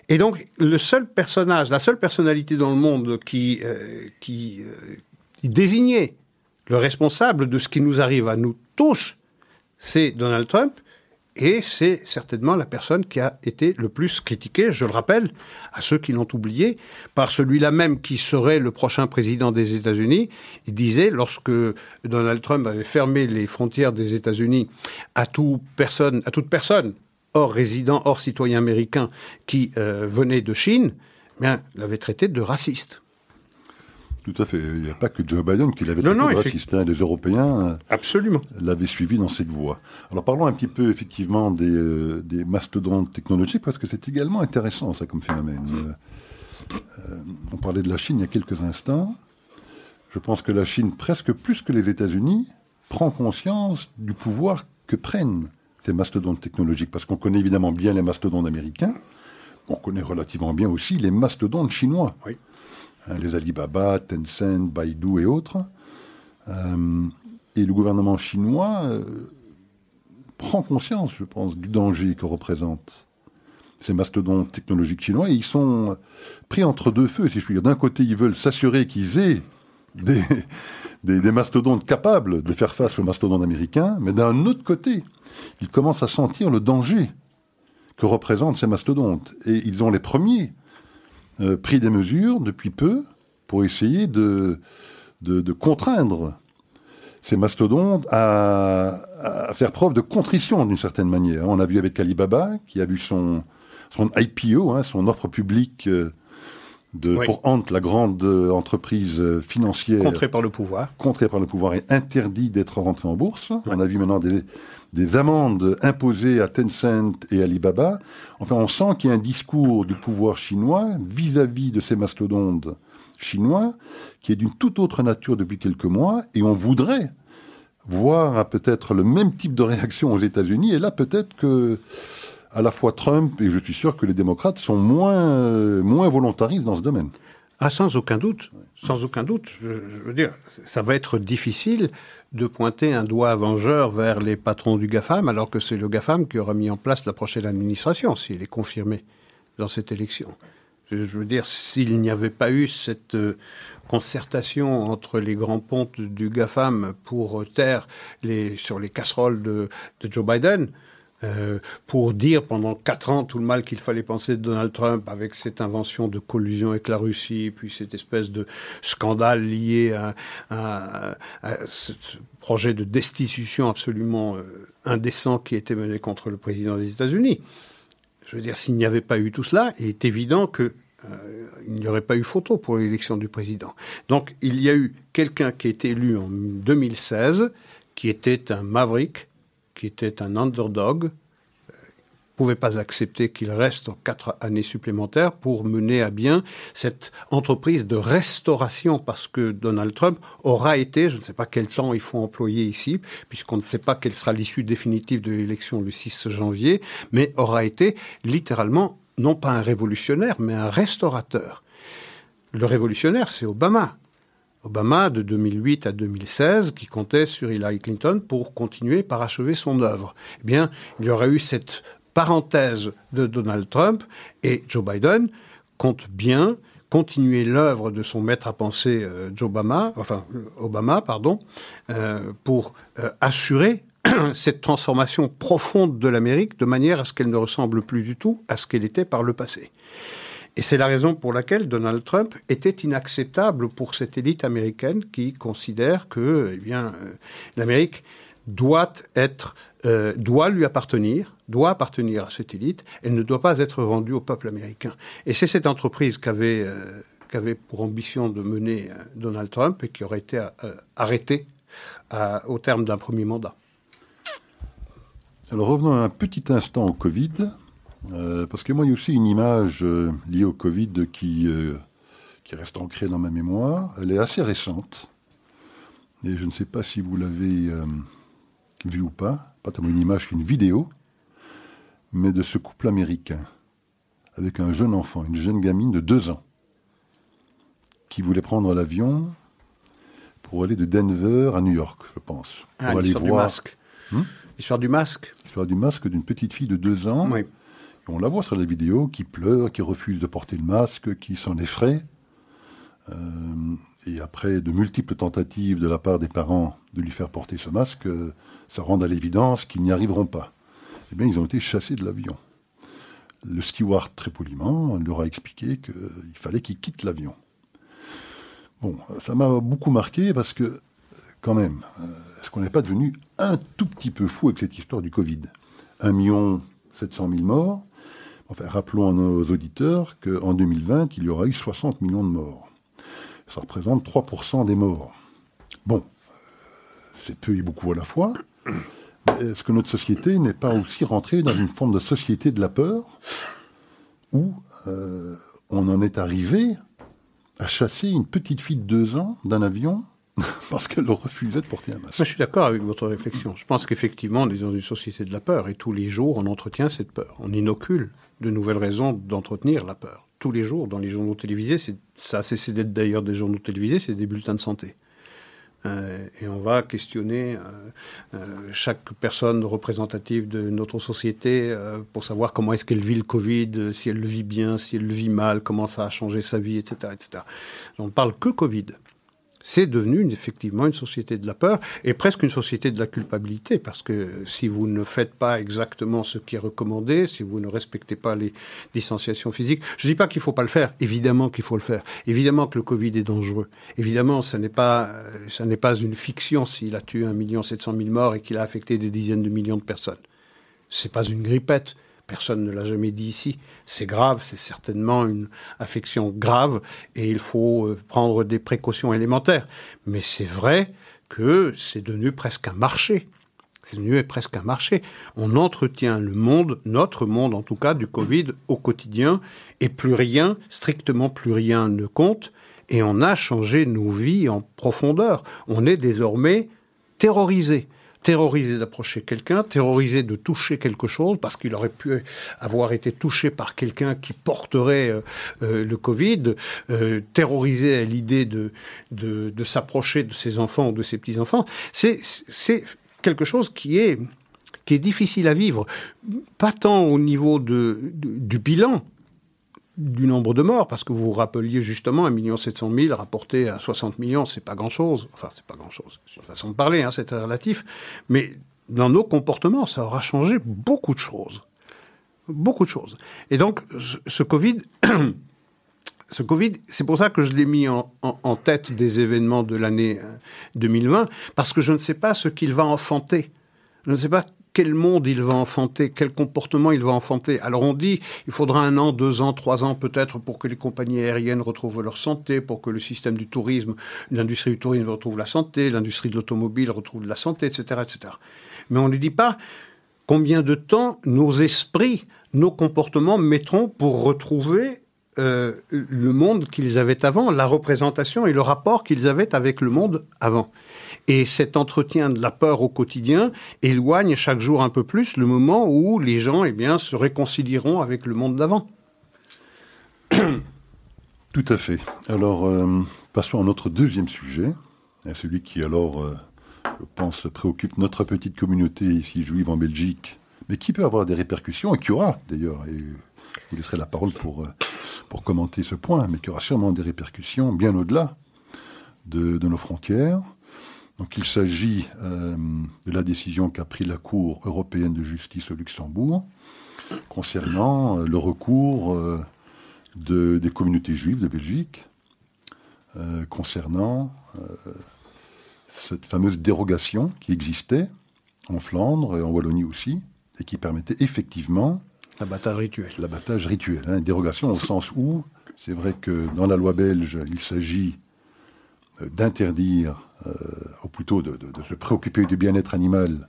Et donc, le seul personnage, la seule personnalité dans le monde qui, euh, euh, qui, désignait le responsable de ce qui nous arrive à nous tous, c'est Donald Trump. Et c'est certainement la personne qui a été le plus critiquée, je le rappelle, à ceux qui l'ont oublié, par celui-là même qui serait le prochain président des États-Unis. Il disait, lorsque Donald Trump avait fermé les frontières des États-Unis à toute personne hors résident, hors citoyen américain qui euh, venait de Chine, eh bien, l'avait traité de raciste. Tout à fait. Il n'y a pas que Joe Biden qui l'avait traité de raciste. Hein. Les Européens euh, Absolument. l'avaient suivi dans cette voie. Alors parlons un petit peu effectivement des, euh, des mastodontes technologiques, parce que c'est également intéressant ça comme phénomène. on parlait de la Chine il y a quelques instants. Je pense que la Chine, presque plus que les États-Unis, prend conscience du pouvoir que prennent ces mastodontes technologiques, parce qu'on connaît évidemment bien les mastodontes américains, on connaît relativement bien aussi les mastodontes chinois. Hein, les Alibaba, Tencent, Baidu et autres. Euh, et le gouvernement chinois euh, prend conscience, je pense, du danger que représentent ces mastodontes technologiques chinois. Et ils sont pris entre deux feux, si je puis dire. D'un côté, ils veulent s'assurer qu'ils aient des, mastodontes capables de faire face aux mastodontes américains, mais d'un autre côté, ils commencent à sentir le danger que représentent ces mastodontes. Et ils ont les premiers euh, pris des mesures depuis peu pour essayer de, contraindre ces mastodontes à, faire preuve de contrition d'une certaine manière. On a vu avec Alibaba, qui a vu son, son IPO, hein, son offre publique euh, de, pour Ant, la grande euh, entreprise financière. Contrée par le pouvoir. Contrée par le pouvoir et interdit d'être rentrée en bourse. On a vu maintenant des, des amendes imposées à Tencent et Alibaba. Enfin, on sent qu'il y a un discours du pouvoir chinois vis-à-vis de ces mastodontes chinois qui est d'une toute autre nature depuis quelques mois, et on voudrait voir peut-être le même type de réaction aux États-Unis. Et là, peut-être que à la fois Trump et je suis sûr que les démocrates sont moins, moins volontaristes dans ce domaine. Ah, sans aucun doute, sans aucun doute. Je, veux dire, ça va être difficile de pointer un doigt vengeur vers les patrons du GAFAM, alors que c'est le GAFAM qui aura mis en place la prochaine administration, s'il est confirmé dans cette élection. Je veux dire, s'il n'y avait pas eu cette euh, concertation entre les grands pontes du GAFAM pour taire les, sur les casseroles de, de Joe Biden, euh, pour dire pendant quatre ans tout le mal qu'il fallait penser de Donald Trump avec cette invention de collusion avec la Russie, puis cette espèce de scandale lié à, ce projet de destitution absolument euh, indécent qui était mené contre le président des États-Unis. Je veux dire, s'il n'y avait pas eu tout cela, il est évident que euh, il n'y aurait pas eu photo pour l'élection du président. Donc il y a eu quelqu'un qui est élu en 2016, qui était un maverick, qui était un underdog, ne euh, pouvait pas accepter qu'il reste quatre années supplémentaires pour mener à bien cette entreprise de restauration, parce que Donald Trump aura été, je ne sais pas quel temps il faut employer ici, puisqu'on ne sait pas quelle sera l'issue définitive de l'élection le 6 janvier, mais aura été littéralement non pas un révolutionnaire, mais un restaurateur. Le révolutionnaire, c'est Obama. Obama de 2008 à 2016 qui comptait sur Hillary Clinton pour continuer par achever son œuvre. Eh bien, il y aurait eu cette parenthèse de Donald Trump et Joe Biden compte bien continuer l'œuvre de son maître à penser euh, Obama, enfin Obama, pardon, euh, pour euh, assurer cette transformation profonde de l'Amérique de manière à ce qu'elle ne ressemble plus du tout à ce qu'elle était par le passé. Et c'est la raison pour laquelle Donald Trump était inacceptable pour cette élite américaine qui considère que eh bien, euh, l'Amérique doit être, euh, doit lui appartenir, doit appartenir à cette élite, elle ne doit pas être rendue au peuple américain. Et c'est cette entreprise qu'avait euh, qu'avait pour ambition de mener Donald Trump et qui aurait été arrêtée au terme d'un premier mandat. Alors revenons un petit instant au Covid. Euh, parce que moi, il y a aussi une image euh, liée au Covid qui, euh, qui reste ancrée dans ma mémoire. Elle est assez récente. Et je ne sais pas si vous l'avez vue ou pas. Pas tellement une image qu'une vidéo. Mais de ce couple américain. Avec un jeune enfant, une jeune gamine de deux ans. Qui voulait prendre l'avion pour aller de Denver à New York, je pense. Ah, pour aller voir... du masque. Hmm l'histoire du masque. L'histoire du masque d'une petite fille de deux ans. Oui on la voit sur la vidéo, qui pleure, qui refuse de porter le masque, qui s'en effraie. Euh, et après de multiples tentatives de la part des parents de lui faire porter ce masque, euh, ça rend à l'évidence qu'ils n'y arriveront pas. Eh bien, ils ont été chassés de l'avion. Le steward, très poliment, leur a expliqué qu'il fallait qu'ils quittent l'avion. Bon, ça m'a beaucoup marqué parce que, quand même, euh, est-ce qu'on n'est pas devenu un tout petit peu fou avec cette histoire du Covid? 1 million 700 000 morts, Enfin, rappelons à nos auditeurs qu'en 2020, il y aura eu 60 millions de morts. Ça représente 3% des morts. Bon, c'est peu et beaucoup à la fois. Est-ce que notre société n'est pas aussi rentrée dans une forme de société de la peur où euh, on en est arrivé à chasser une petite fille de deux ans d'un avion parce qu'elle refusait de porter un masque. je suis d'accord avec votre réflexion. Je pense qu'effectivement, on est dans une société de la peur et tous les jours, on entretient cette peur. On inocule de nouvelles raisons d'entretenir la peur. Tous les jours, dans les journaux télévisés, ça a cessé d'être d'ailleurs des journaux télévisés, c'est des bulletins de santé. Euh, et on va questionner euh, euh, chaque personne représentative de notre société pour savoir comment est-ce qu'elle vit le Covid, si elle le vit bien, si elle le vit mal, comment ça a changé sa vie, etc. etc. On ne parle que Covid c'est devenu effectivement une société de la peur et presque une société de la culpabilité, parce que si vous ne faites pas exactement ce qui est recommandé, si vous ne respectez pas les distanciations physiques, je ne dis pas qu'il ne faut pas le faire, évidemment qu'il faut le faire, évidemment que le Covid est dangereux, évidemment ce n'est pas, ça n'est pas une fiction s'il a tué 1 700 000 morts et qu'il a affecté des dizaines de millions de personnes. C'est pas une grippette. Personne ne l'a jamais dit ici. C'est grave, c'est certainement une affection grave et il faut euh, prendre des précautions élémentaires. Mais c'est vrai que c'est devenu presque un marché. C'est devenu presque un marché. On entretient le monde, notre monde en tout cas, du Covid au quotidien et plus rien, strictement plus rien ne compte. Et on a changé nos vies en profondeur. On est désormais terrorisé terrorisé d'approcher quelqu'un, terrorisé de toucher quelque chose, parce qu'il aurait pu avoir été touché par quelqu'un qui porterait euh, euh, le Covid, euh, terrorisé à l'idée de, de, de s'approcher de ses enfants ou de ses petits-enfants. C'est, c'est quelque chose qui est, qui est difficile à vivre, pas tant au niveau de, du bilan, du nombre de morts, parce que vous vous rappeliez justement 1 700 000 rapporté à 60 millions, c'est pas grand-chose. Enfin, c'est pas grand-chose, c'est une façon de parler, hein, c'est relatif. Mais dans nos comportements, ça aura changé beaucoup de choses. Beaucoup de choses. Et donc, ce Covid, ce Covid, c'est pour ça que je l'ai mis en, en, tête des événements de l'année 2020, euh, parce que je ne sais pas ce qu'il va enfanter. Je ne sais pas quel monde il va enfanter, quel comportement il va enfanter. Alors on dit, il faudra un an, deux ans, trois ans peut-être pour que les compagnies aériennes retrouvent leur santé, pour que le système du tourisme, l'industrie du tourisme retrouve la santé, l'industrie de l'automobile retrouve la santé, etc., etc. Mais on ne dit pas combien de temps nos esprits, nos comportements mettront pour retrouver euh, le monde qu'ils avaient avant, la représentation et le rapport qu'ils avaient avec le monde avant. Et cet entretien de la peur au quotidien éloigne chaque jour un peu plus le moment où les gens eh bien, se réconcilieront avec le monde d'avant. Tout à fait. Alors, euh, Passons à notre deuxième sujet, celui qui alors, euh, je pense, préoccupe notre petite communauté ici juive en Belgique, mais qui peut avoir des répercussions, et qui aura d'ailleurs, et vous laisserez la parole pour, euh, pour commenter ce point, mais qui aura sûrement des répercussions bien au-delà de, de, nos frontières. Donc il s'agit euh, de la décision qu'a prise la Cour européenne de justice au Luxembourg concernant euh, le recours euh, de, des communautés juives de Belgique concernant cette fameuse dérogation qui existait en Flandre et en Wallonie aussi, et qui permettait effectivement L'abattage rituel. L'abattage rituel. Hein, dérogation au sens où, c'est vrai que dans la loi belge, il s'agit d'interdire, ou plutôt de, de, de, se préoccuper du bien-être animal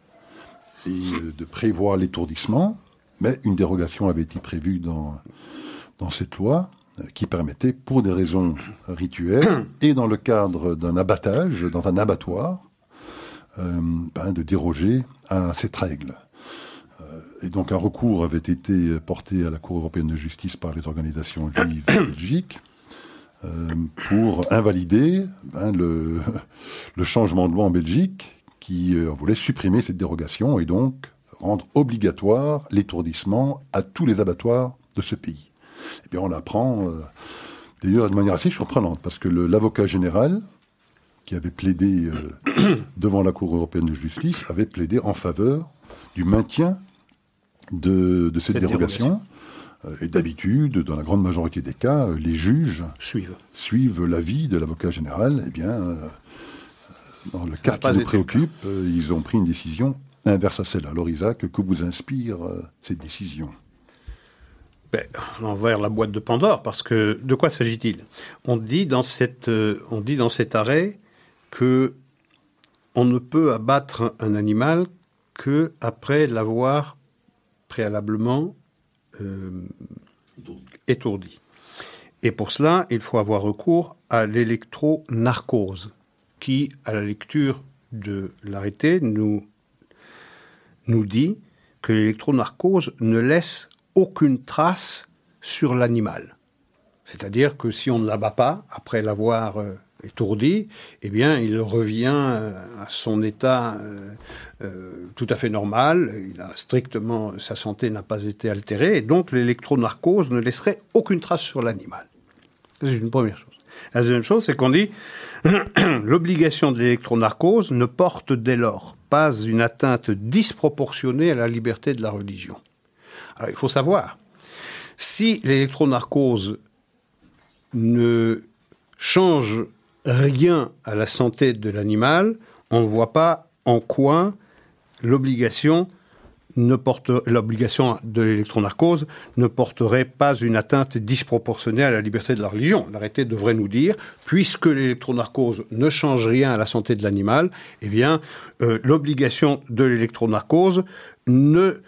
et euh, de prévoir l'étourdissement, mais une dérogation avait été prévue dans, dans cette loi euh, qui permettait, pour des raisons rituelles, et dans le cadre d'un abattage, dans un abattoir, euh, ben, de déroger à cette règle. Et donc un recours avait été porté à la Cour européenne de justice par les organisations juives de Belgique euh, pour invalider hein, le, le, changement de loi en Belgique qui euh, voulait supprimer cette dérogation et donc rendre obligatoire l'étourdissement à tous les abattoirs de ce pays. Eh bien on apprend euh, d'ailleurs de manière assez surprenante parce que l'avocat général qui avait plaidé euh, devant la Cour européenne de justice avait plaidé en faveur du maintien de, de cette, cette, dérogation. dérogation. Euh, et d'habitude, dans la grande majorité des cas, euh, les juges suivent, suivent l'avis de l'avocat général. Eh bien, euh, dans le cas qui nous préoccupe, ils ont pris une décision inverse à celle-là. Alors Isaac, que vous inspire cette décision? Ben, on envers la boîte de Pandore, parce que de quoi s'agit-il? On, dit dans cette, on dit dans cet arrêt que on ne peut abattre un animal que après l'avoir préalablement étourdi. Et pour cela, il faut avoir recours à l'électronarcose, qui, à la lecture de l'arrêté, nous, nous dit que l'électronarcose ne laisse aucune trace sur l'animal. C'est-à-dire que si on ne l'abat pas, après l'avoir euh, étourdi, eh bien, il revient euh, à son état euh, euh, tout à fait normal. Il a strictement, sa santé n'a pas été altérée, et donc l'électronarcose ne laisserait aucune trace sur l'animal. C'est une première chose. La deuxième chose, c'est qu'on dit l'obligation de l'électronarcose ne porte dès lors pas une atteinte disproportionnée à la liberté de la religion. Alors, il faut savoir, si l'électronarcose ne change rien à la santé de l'animal, on ne voit pas en quoi l'obligation ne porte l'obligation de l'électronarcose ne porterait pas une atteinte disproportionnée à la liberté de la religion. L'arrêté devrait nous dire, puisque l'électronarcose ne change rien à la santé de l'animal, eh bien, euh, l'obligation de l'électronarcose ne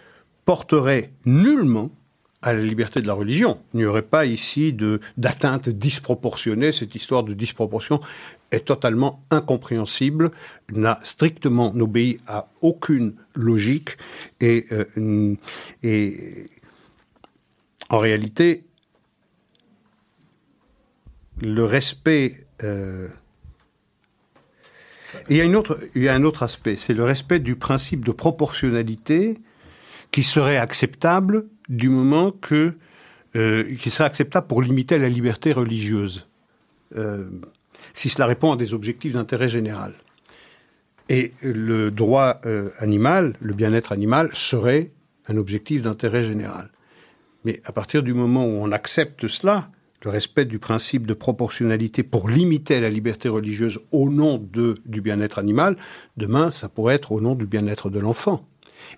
porterait nullement à la liberté de la religion. Il n'y aurait pas ici d'atteinte disproportionnée. Cette histoire de disproportion est totalement incompréhensible, n'a strictement n'obéit à aucune logique et, euh, et en réalité, le respect. Euh, il, y a une autre, il y a un autre aspect, c'est le respect du principe de proportionnalité qui serait acceptable du moment que euh, qui serait acceptable pour limiter la liberté religieuse, euh, si cela répond à des objectifs d'intérêt général. Et le droit euh, animal, le bien-être animal, serait un objectif d'intérêt général. Mais à partir du moment où on accepte cela, le respect du principe de proportionnalité pour limiter la liberté religieuse au nom de, du bien-être animal, demain, ça pourrait être au nom du bien-être de l'enfant.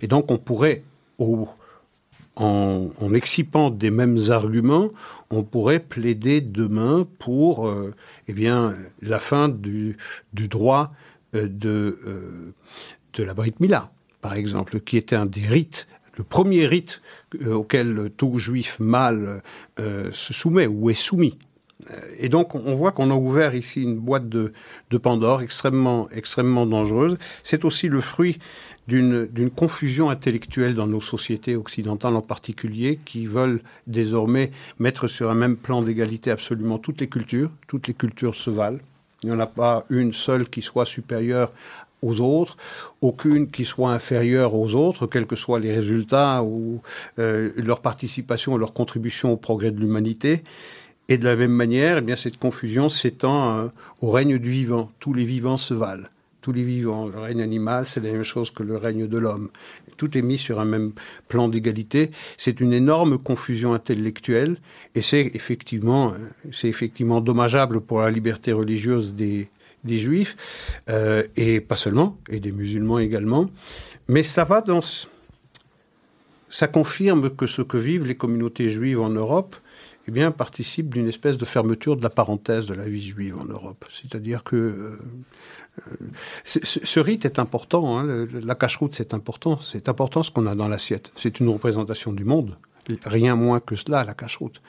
Et donc, on pourrait, en, excipant des mêmes arguments, on pourrait plaider demain pour euh, eh bien, la fin du, droit euh, de, euh, de la Brit Mila, par exemple, qui était un des rites, le premier rite auquel tout juif mâle se soumet ou est soumis. et donc, on voit qu'on a ouvert ici une boîte de, de Pandore extrêmement, extrêmement dangereuse. C'est aussi le fruit d'une confusion intellectuelle dans nos sociétés occidentales en particulier, qui veulent désormais mettre sur un même plan d'égalité absolument toutes les cultures. Toutes les cultures se valent. Il n'y en a pas une seule qui soit supérieure aux autres, aucune qui soit inférieure aux autres, quels que soient les résultats ou euh, leur participation, leur contribution au progrès de l'humanité. Et de la même manière, eh bien, cette confusion s'étend euh, au règne du vivant. Tous les vivants se valent. Tous les vivants. Le règne animal, c'est la même chose que le règne de l'homme. Tout est mis sur un même plan d'égalité. C'est une énorme confusion intellectuelle et c'est effectivement, c'est effectivement dommageable pour la liberté religieuse des, des juifs, euh, et pas seulement, et des musulmans également. Mais ça va dans. Ça confirme que ce que vivent les communautés juives en Europe, eh bien, participe d'une espèce de fermeture de la parenthèse de la vie juive en Europe. C'est-à-dire que euh, euh, ce, rite est important, hein, la cache-route c'est important, c'est important ce qu'on a dans l'assiette. C'est une représentation du monde rien moins que cela, la cache-route.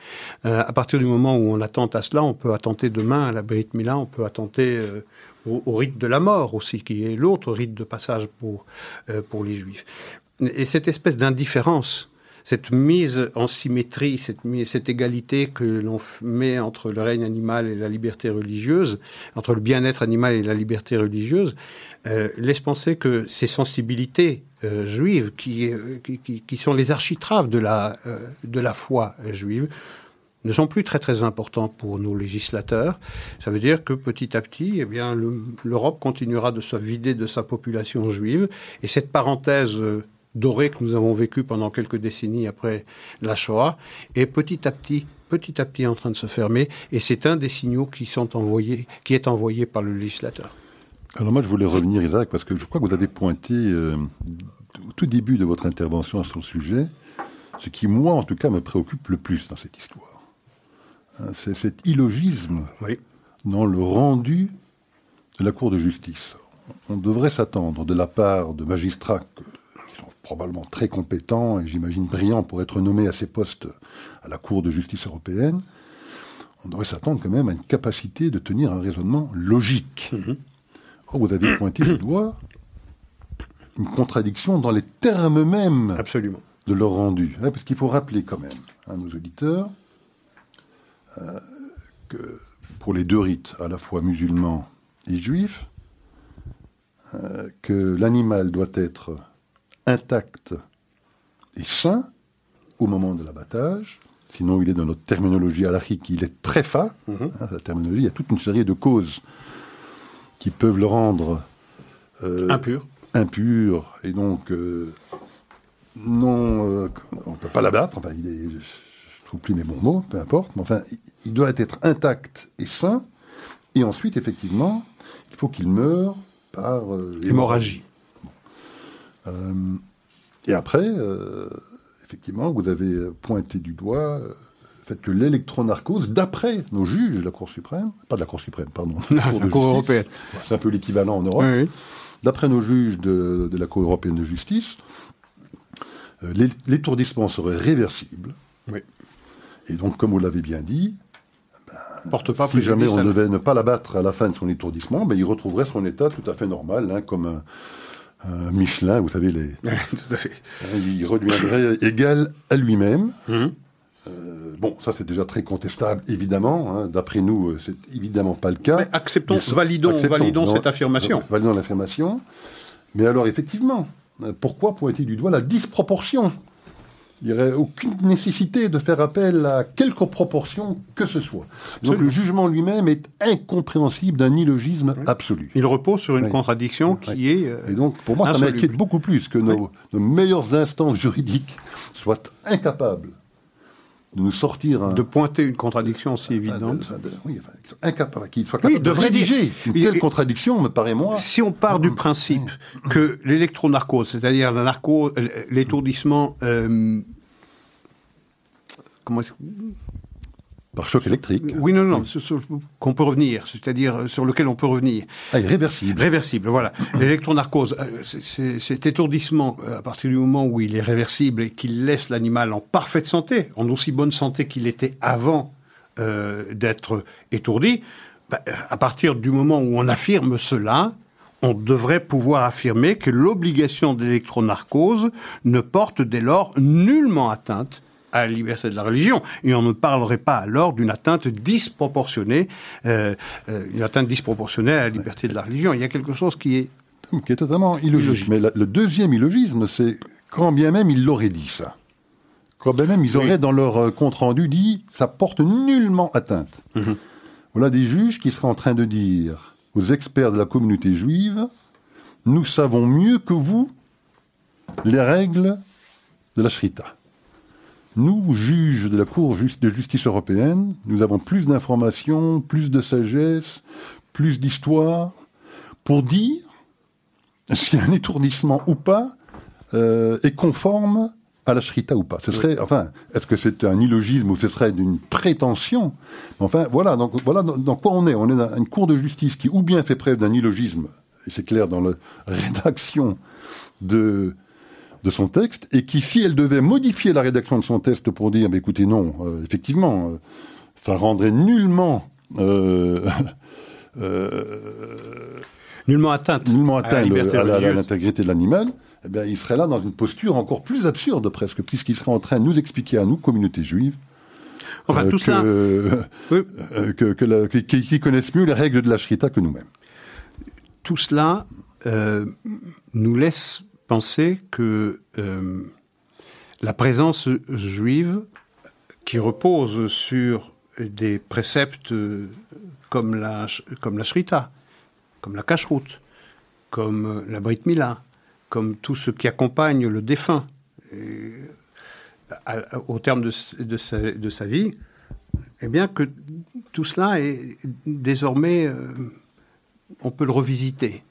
Euh, à partir du moment où on attente à cela, on peut attenter demain à la Brit Mila, on peut attenter euh, au, rite de la mort aussi, qui est l'autre rite de passage pour, pour les Juifs. Et cette espèce d'indifférence cette mise en symétrie, cette, égalité que l'on met entre le règne animal et la liberté religieuse, entre le bien-être animal et la liberté religieuse, euh, laisse penser que ces sensibilités euh, juives, euh, qui, sont les architraves de la, de la foi juive, ne sont plus très très importants pour nos législateurs. Ça veut dire que petit à petit, eh bien, l'Europe continuera de se vider de sa population juive, et cette parenthèse doré que nous avons vécu pendant quelques décennies après la Shoah est petit à petit petit à petit en train de se fermer et c'est un des signaux qui sont envoyés qui est envoyé par le législateur. Alors moi je voulais revenir Isaac parce que je crois que vous avez pointé euh, au tout début de votre intervention sur le sujet ce qui moi en tout cas me préoccupe le plus dans cette histoire. Hein, c'est cet illogisme dans le rendu de la Cour de justice. On devrait s'attendre de la part de magistrats probablement très compétent et j'imagine brillant pour être nommé à ces postes à la Cour de justice européenne, on devrait s'attendre quand même à une capacité de tenir un raisonnement logique. Mhm. Or, vous avez pointé du doigt une contradiction dans les termes mêmes Absolument. de leur rendu. Hein, parce qu'il faut rappeler quand même à nos auditeurs euh, que pour les deux rites, à la fois musulmans et juifs, euh, que l'animal doit être intact et sain au moment de l'abattage. Sinon, il est dans notre terminologie halachique, il est très fin. Mhm. Hein, la terminologie, il y a toute une série de causes qui peuvent le rendre euh, impur. impur. Et donc, euh, non, euh, on ne peut pas l'abattre. Enfin, il est, je ne trouve plus mes bons mots, peu importe. Mais enfin, il doit être intact et sain. Et ensuite, effectivement, il faut qu'il meure par hémorragie. Euh, et après, euh, effectivement, vous avez pointé du doigt euh, le fait que l'électronarcose, d'après nos juges de la Cour suprême, pas de la Cour suprême, pardon, la Cour, européenne, c'est un peu l'équivalent en Europe, d'après nos juges de, la Cour européenne de justice, l'étourdissement serait réversible. Oui. Et donc, comme vous l'avez bien dit, ben, Porte pas si jamais on devait ne pas l'abattre à la fin de son étourdissement, ben, il retrouverait son état tout à fait normal, hein, comme un, Michelin, vous savez, les... tout à fait. il redeviendrait égal à lui-même. Hum. Euh, bon, ça c'est déjà très contestable, évidemment. Hein. D'après nous, euh, c'est évidemment pas le cas. Mais acceptons, validons, validons cette affirmation. Validons l'affirmation. Mais alors, effectivement, euh, pourquoi pointer du doigt la disproportion il n'y aurait aucune nécessité de faire appel à quelque proportion que ce soit. Donc le jugement lui-même est incompréhensible d'un illogisme absolu. Il repose sur une contradiction qui est. Euh, Et donc pour moi, ça m'inquiète beaucoup plus que nos, meilleures instances juridiques soient incapables de nous sortir un... De pointer une contradiction aussi évidente. oui, incapable, qu'ils soient capables de rédiger une telle contradiction, me paraît moi... Si on part du principe que l'électronarcose, c'est-à-dire l'étourdissement euh, comment est-ce par choc électrique. Oui, non, non, qu'on peut revenir, c'est-à-dire sur lequel on peut revenir. Ah, réversible. Réversible, voilà. L'électronarcose, euh, cet étourdissement, euh, à partir du moment où il est réversible et qu'il laisse l'animal en parfaite santé, en aussi bonne santé qu'il était avant euh, d'être étourdi. Bah, à partir du moment où on affirme cela, on devrait pouvoir affirmer que l'obligation d'électronarcose ne porte dès lors nullement atteinte à la liberté de la religion. Et on ne parlerait pas alors d'une atteinte disproportionnée, euh, euh, une atteinte disproportionnée à la liberté de la religion. Il y a quelque chose qui est... Qui est totalement illogique. Mais le deuxième illogisme, c'est quand bien même il l'aurait dit ça. Quand bien même ils auraient dans leur euh, compte-rendu dit ça porte nullement atteinte. Mhm. Voilà des juges qui seraient en train de dire aux experts de la communauté juive, nous savons mieux que vous les règles de la Shrita. Nous, juges de la Cour de justice européenne, nous avons plus d'informations, plus de sagesse, plus d'histoire, pour dire si un étourdissement ou pas euh, est conforme à la shrita ou pas. Ce serait, enfin, est-ce que c'est un illogisme ou ce serait d'une prétention? Enfin, voilà, donc voilà dans, quoi on est. On est dans une cour de justice qui ou bien fait preuve d'un illogisme, et c'est clair dans la rédaction de de son texte, et qui, si elle devait modifier la rédaction de son texte pour dire, mais écoutez, non, euh, effectivement, euh, ça rendrait nullement euh, nullement atteinte, nullement atteinte à l'intégrité de l'animal, eh bien, il serait là dans une posture encore plus absurde presque, puisqu'il serait en train de nous expliquer à nous, communauté juive, enfin, tout que, que, qui, connaissent mieux les règles de la shrita que nous-mêmes. Tout cela nous laisse penser que euh, la présence juive, qui repose sur des préceptes comme la, comme shrita, comme la cacheroute, comme la brit mila, comme tout ce qui accompagne le défunt au terme de, sa, vie, eh bien que tout cela est désormais, euh, on peut le revisiter.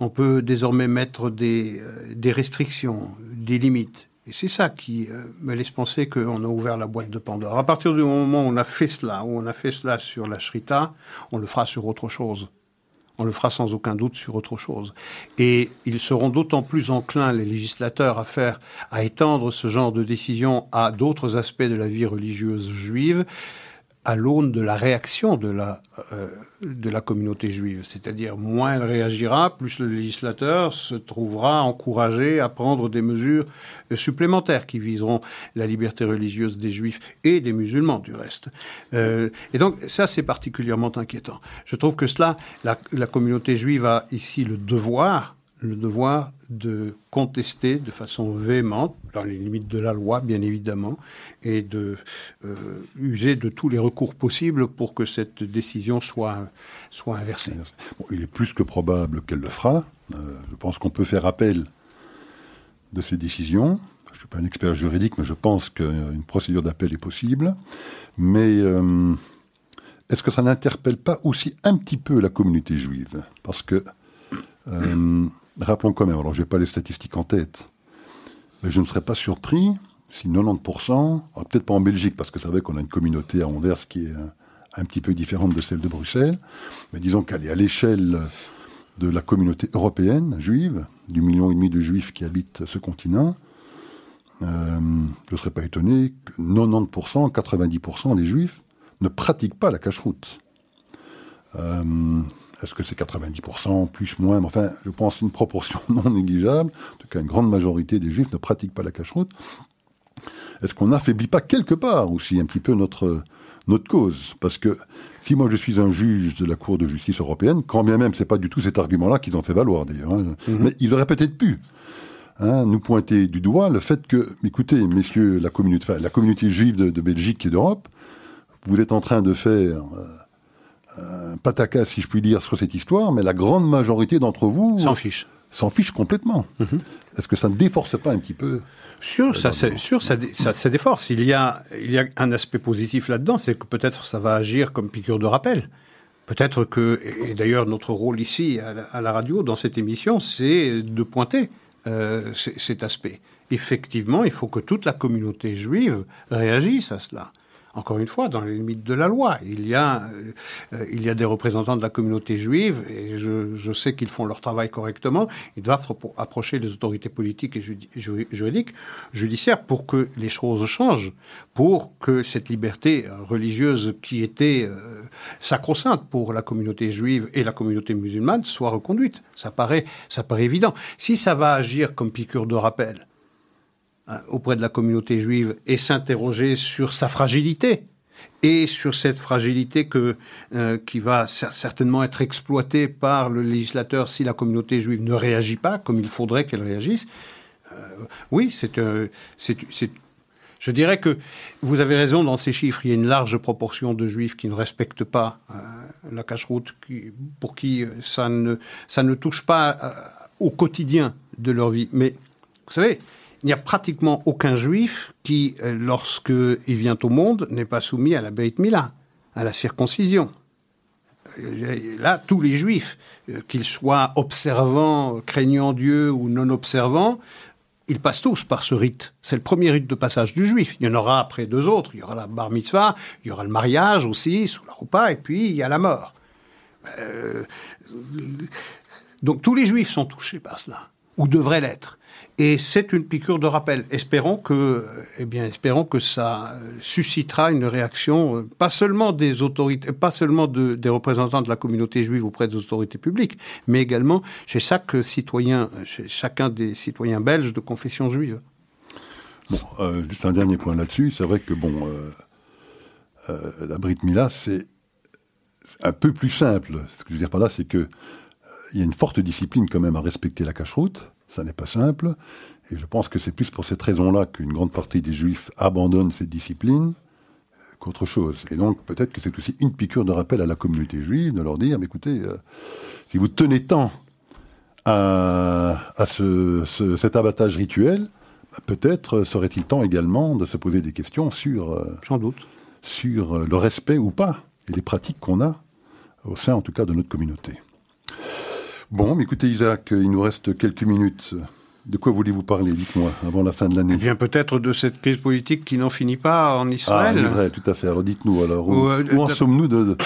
On peut désormais mettre des, euh, des restrictions, des limites. Et c'est ça qui euh, me laisse penser qu'on a ouvert la boîte de Pandore. À partir du moment où on a fait cela, où on a fait cela sur la Shrita, on le fera sur autre chose. On le fera sans aucun doute sur autre chose. Et ils seront d'autant plus enclins, les législateurs, à faire, à étendre ce genre de décision à d'autres aspects de la vie religieuse juive à l'aune de la réaction de la, euh, de la communauté juive. C'est-à-dire, moins elle réagira, plus le législateur se trouvera encouragé à prendre des mesures supplémentaires qui viseront la liberté religieuse des juifs et des musulmans, du reste. Euh, et donc, ça, c'est particulièrement inquiétant. Je trouve que cela, la, la communauté juive a ici le devoir le devoir de contester de façon véhémente, dans les limites de la loi bien évidemment, et de euh, user de tous les recours possibles pour que cette décision soit, inversée. il est plus que probable qu'elle le fera. Euh, je pense qu'on peut faire appel de ces décisions. Je ne suis pas un expert juridique, mais je pense qu'une procédure d'appel est possible. Mais euh, est-ce que ça n'interpelle pas aussi un petit peu la communauté juive? Parce que Rappelons quand même, alors je n'ai pas les statistiques en tête, mais je ne serais pas surpris si 90%, peut-être pas en Belgique, parce que c'est vrai qu'on a une communauté à Anvers qui est un, petit peu différente de celle de Bruxelles, mais disons qu'elle est à l'échelle de la communauté européenne juive, du million et demi de juifs qui habitent ce continent, euh, je ne serais pas étonné que 90%, 90% des juifs ne pratiquent pas la cache-route. Euh, est-ce que c'est 90%, plus, moins? Enfin, je pense une proportion non négligeable. En tout cas, une grande majorité des juifs ne pratiquent pas la cache-route. Est-ce qu'on n'affaiblit pas quelque part aussi un petit peu notre, notre cause? Parce que si moi je suis un juge de la Cour de justice européenne, quand bien même c'est pas du tout cet argument-là qu'ils ont fait valoir d'ailleurs, hein, mhm. mais ils auraient peut-être pu hein, nous pointer du doigt le fait que, écoutez, messieurs, la communauté, la communauté juive de, Belgique et d'Europe, vous êtes en train de faire euh, un pataka, si je puis dire, sur cette histoire, mais la grande majorité d'entre vous s'en fiche. S'en fiche complètement. Mhm. Est-ce que ça ne déforce pas un petit peu Sûr, ça, sûr, ça, ça, déforce. Il y a, il y a un aspect positif là-dedans, c'est que peut-être ça va agir comme piqûre de rappel. Peut-être que, et d'ailleurs notre rôle ici à la, radio, dans cette émission, c'est de pointer euh, cet aspect. Effectivement, il faut que toute la communauté juive réagisse à cela encore une fois, dans les limites de la loi. Il y a, euh, il y a des représentants de la communauté juive, et je, sais qu'ils font leur travail correctement. Ils doivent approcher les autorités politiques et juridiques, judiciaires, pour que les choses changent, pour que cette liberté religieuse qui était euh, sacro-sainte pour la communauté juive et la communauté musulmane soit reconduite. Ça paraît, ça paraît évident. Si ça va agir comme piqûre de rappel, euh, auprès de la communauté juive et s'interroger sur sa fragilité et sur cette fragilité que, euh, qui va certainement être exploitée par le législateur si la communauté juive ne réagit pas comme il faudrait qu'elle réagisse. Euh, oui, c'est, c'est, je dirais que vous avez raison dans ces chiffres. Il y a une large proportion de juifs qui ne respectent pas la cache-route, pour qui ça ne, ça ne touche pas au quotidien de leur vie. Mais vous savez, il n'y a pratiquement aucun juif qui, euh, lorsqu'il vient au monde, n'est pas soumis à la Beit Mila, à la circoncision. Euh, là, tous les juifs, euh, qu'ils soient observants, craignant Dieu ou non observants, ils passent tous par ce rite. C'est le premier rite de passage du juif. Il y en aura après deux autres. Il y aura la bar mitzvah, il y aura le mariage aussi, sous la roupa, et puis il y a la mort. donc tous les juifs sont touchés par cela, ou devraient l'être. Et c'est une piqûre de rappel. Espérons que, eh bien, espérons que ça suscitera une réaction, euh, pas seulement des autorités, pas seulement des représentants de la communauté juive auprès des autorités publiques, mais également chez chaque citoyen, chez chacun des citoyens belges de confession juive. Bon, euh, juste un dernier point là-dessus. C'est vrai que bon, euh, la Brit Mila, c'est un peu plus simple. Ce que je veux dire par là, c'est que il y a une forte discipline quand même à respecter la cache-route ça n'est pas simple. Et je pense que c'est plus pour cette raison-là qu'une grande partie des juifs abandonnent cette discipline qu'autre chose. Et donc peut-être que c'est aussi une piqûre de rappel à la communauté juive de leur dire, mais écoutez, euh, si vous tenez tant à, cet abattage rituel, bah, peut-être serait-il temps également de se poser des questions sur, euh, Sans doute. sur euh, le respect ou pas et les pratiques qu'on a au sein en tout cas de notre communauté. Bon, mais écoutez Isaac, il nous reste quelques minutes. De quoi voulez-vous parler, dites-moi, avant la fin de l'année Eh bien, peut-être de cette crise politique qui n'en finit pas en Israël. Ah, en Israël, tout à fait. Alors, dites-nous, alors, où, euh, en sommes-nous de,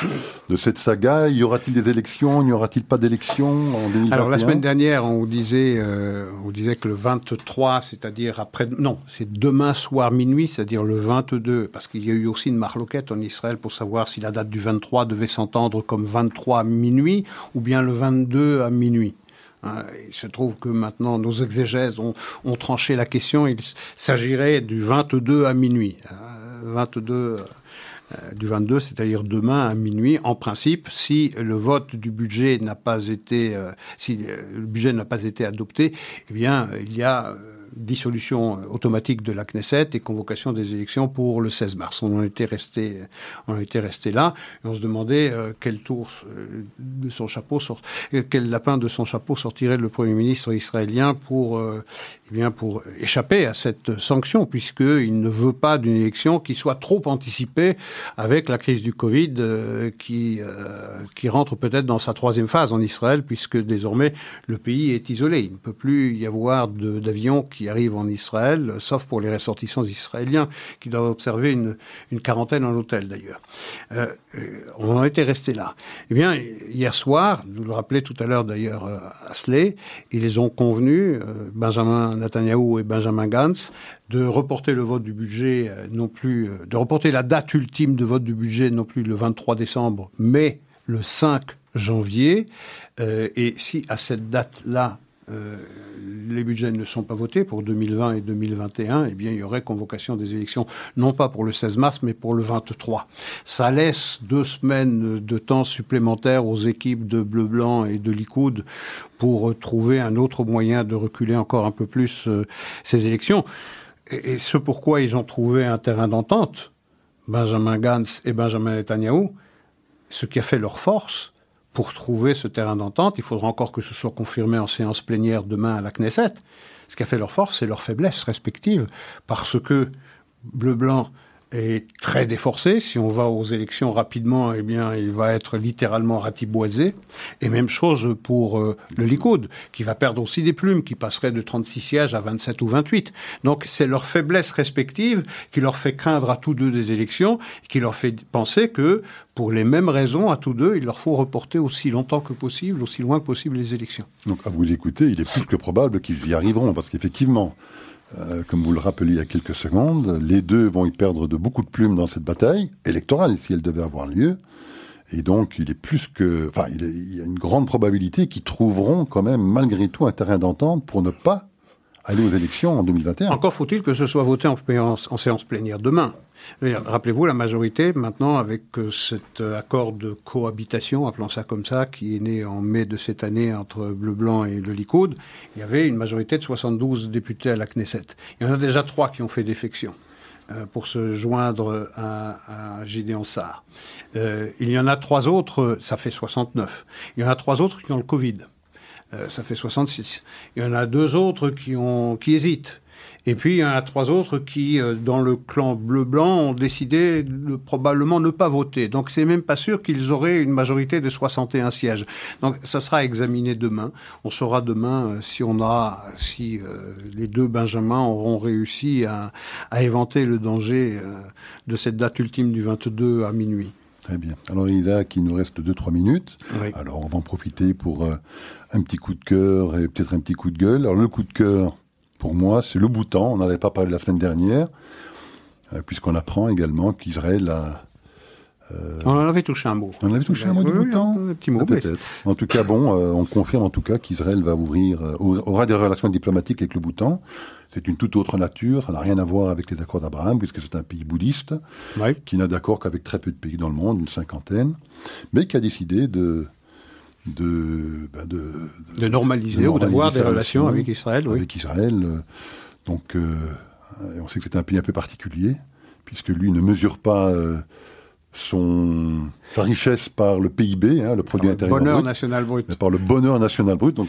de, cette saga? Y aura-t-il des élections? N'y aura-t-il pas d'élections en 2021 Alors, la semaine dernière, on disait, euh, on disait que le 23, c'est-à-dire après... Non, c'est demain soir minuit, c'est-à-dire le 22, parce qu'il y a eu aussi une marloquette en Israël pour savoir si la date du 23 devait s'entendre comme 23 à minuit ou bien le 22 à minuit. Hein, il se trouve que maintenant nos exégèses ont, tranché la question. Il s'agirait du 22 à minuit. 22 euh, euh, du 22, c'est-à-dire demain à minuit, en principe, si le vote du budget n'a pas été, euh, si le budget n'a pas été adopté, eh bien, il y a dissolution automatique de la Knesset et convocation des élections pour le 16 mars. On en était resté, on était resté là et on se demandait euh, quel tour euh, de son chapeau sort, euh, quel lapin de son chapeau sortirait le premier ministre israélien pour, bien, pour échapper à cette sanction puisqu'il ne veut pas d'une élection qui soit trop anticipée avec la crise du Covid qui, qui rentre peut-être dans sa troisième phase en Israël puisque désormais le pays est isolé. Il ne peut plus y avoir d'avions qui arrivent en Israël, sauf pour les ressortissants israéliens qui doivent observer une, une quarantaine en hôtel d'ailleurs. Euh, euh, on en était resté là. Eh bien, hier soir, nous le rappelait tout à l'heure d'ailleurs euh, Asley, ils ont convenu, Benjamin Netanyahu et Benjamin Gantz, de reporter le vote du budget, non plus, de reporter la date ultime de vote du budget, non plus le 23 décembre, mais le 5 janvier. et si à cette date-là, euh, les budgets ne sont pas votés pour 2020 et 2021, eh bien, il y aurait convocation des élections, non pas pour le 16 mars, mais pour le 23. Ça laisse deux semaines de temps supplémentaire aux équipes de Bleu-Blanc et de Likoud pour trouver un autre moyen de reculer encore un peu plus euh, ces élections. Et, et ce pourquoi ils ont trouvé un terrain d'entente, Benjamin Gantz et Benjamin Netanyahu, ce qui a fait leur force, pour trouver ce terrain d'entente, il faudra encore que ce soit confirmé en séance plénière demain à la Knesset. Ce qui a fait leur force, c'est leur faiblesse respective, parce que Bleu-Blanc est très déforcé. Si on va aux élections rapidement, eh bien, il va être littéralement ratiboisé. Et même chose pour euh, le Likoud, qui va perdre aussi des plumes, qui passerait de 36 sièges à 27 ou 28. Donc, c'est leur faiblesse respective qui leur fait craindre à tous deux des élections, qui leur fait penser que, pour les mêmes raisons, à tous deux, il leur faut reporter aussi longtemps que possible, aussi loin que possible les élections. Donc, à vous écouter, il est plus que probable qu'ils y arriveront, parce qu'effectivement, euh, comme vous le rappeliez il y a quelques secondes, les deux vont y perdre de beaucoup de plumes dans cette bataille électorale, si elle devait avoir lieu. Et donc, il est plus que, enfin, il, y a une grande probabilité qu'ils trouveront quand même, malgré tout, un terrain d'entente pour ne pas aller aux élections en 2021. Encore faut-il que ce soit voté en, séance plénière demain. Rappelez-vous, la majorité, maintenant, avec euh, cet euh, accord de cohabitation, appelons ça comme ça, qui est né en mai de cette année entre Bleu Blanc et le Likoud, il y avait une majorité de 72 députés à la Knesset. Il y en a déjà trois qui ont fait défection euh, pour se joindre à, à Gideon Sarr. il y en a trois autres, ça fait 69. Il y en a trois autres qui ont le Covid. Ça fait 66. Il y en a deux autres qui, ont, qui hésitent. Et puis, il y en a trois autres qui, euh, dans le clan bleu-blanc, ont décidé de probablement ne pas voter. Donc, c'est même pas sûr qu'ils auraient une majorité de 61 sièges. Donc, ça sera examiné demain. On saura demain euh, si on si euh, les deux Benjamins auront réussi à, à éventer le danger de cette date ultime du 22 à minuit. Très bien. Alors Isaac, il nous reste 2-3 minutes. Alors on va en profiter pour un petit coup de cœur et peut-être un petit coup de gueule. Alors le coup de cœur, pour moi, c'est le bouton. On n'en avait pas parlé la semaine dernière, euh, puisqu'on apprend également qu'Israël a. Euh, on en avait touché un mot. On avait touché un mot du Un petit mot, peut-être. En tout cas, bon, euh, on confirme en tout cas qu'Israël va ouvrir, aura des relations diplomatiques avec le Bhoutan. C'est une toute autre nature, ça n'a rien à voir avec les accords d'Abraham, puisque c'est un pays bouddhiste, qui n'a d'accord qu'avec très peu de pays dans le monde, une cinquantaine, mais qui a décidé de, de, ben de, de, normaliser, ou d'avoir des relations avec Israël. Avec Israël. Euh, donc, euh, on sait que c'est un pays un peu particulier, puisque lui ne mesure pas euh, son, sa richesse par le PIB, hein, le produit intérieur bonheur brut, national brut. Par le bonheur national brut. Donc,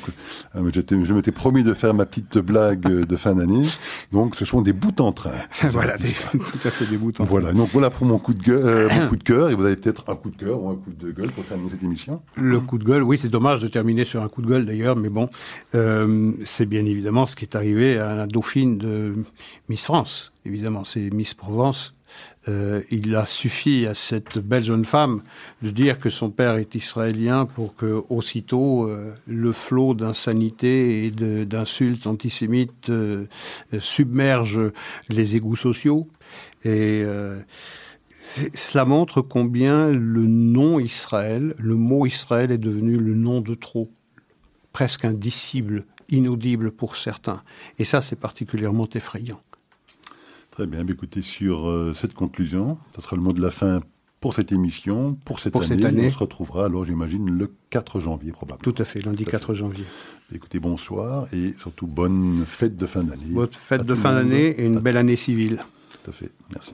euh, je m'étais promis de faire ma petite blague de fin d'année. Donc, ce sont des bouts en train. voilà, des, tout à fait des bouts en train. Voilà. Donc, voilà pour mon coup de gueule, euh, mon coup de cœur. Et vous avez peut-être un coup de cœur ou un coup de gueule pour terminer cette émission. Le coup de gueule, oui, c'est dommage de terminer sur un coup de gueule d'ailleurs, mais bon, euh, c'est bien évidemment ce qui est arrivé à la dauphine de Miss France. Évidemment, c'est Miss Provence euh, il a suffi à cette belle jeune femme de dire que son père est israélien pour que aussitôt euh, le flot d'insanité et d'insultes antisémites euh, submerge les égouts sociaux. Et cela montre combien le nom Israël, le mot Israël est devenu le nom de trop, presque indicible, inaudible pour certains. Et ça, c'est particulièrement effrayant. Très bien, écoutez, sur euh, cette conclusion, ce sera le mot de la fin pour cette émission, pour cette, année. On se retrouvera alors, j'imagine, le 4 janvier probablement. Tout à fait, lundi 4 janvier. Écoutez, bonsoir et surtout bonne fête de fin d'année. Bonne fête de fin d'année et une belle année civile. Tout à fait, merci.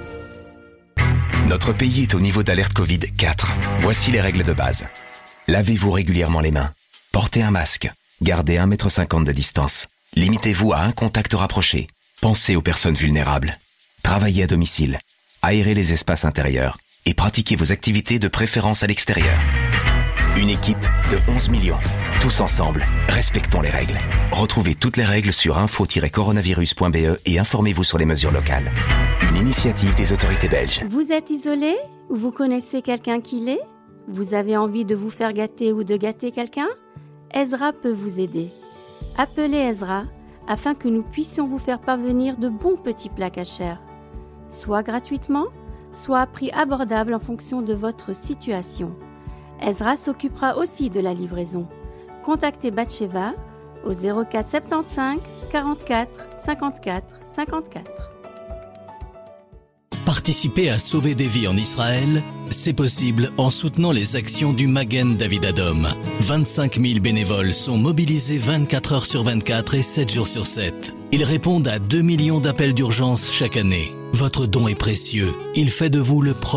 Notre pays est au niveau d'alerte Covid 4. Voici les règles de base. Lavez-vous régulièrement les mains. Portez un masque. Gardez 1,50 m de distance. Limitez-vous à un contact rapproché. Pensez aux personnes vulnérables. Travaillez à domicile. Aérez les espaces intérieurs. Et pratiquez vos activités de préférence à l'extérieur. Une équipe de 11 millions. Tous ensemble, respectons les règles. Retrouvez toutes les règles sur info-coronavirus.be et informez-vous sur les mesures locales. Une initiative des autorités belges. Vous êtes isolé ou vous connaissez quelqu'un qui l'est? Vous avez envie de vous faire gâter ou de gâter quelqu'un? Ezra peut vous aider. Appelez Ezra afin que nous puissions vous faire parvenir de bons petits plats cachers, soit gratuitement, soit à prix abordable en fonction de votre situation. Ezra s'occupera aussi de la livraison. Contactez Batcheva au 04 75 44 54 54. Participer à sauver des vies en Israël, c'est possible en soutenant les actions du Magen David Adom. 25 000 bénévoles sont mobilisés 24 heures sur 24 et 7 jours sur 7. Ils répondent à 2 millions d'appels d'urgence chaque année. Votre don est précieux. Il fait de vous le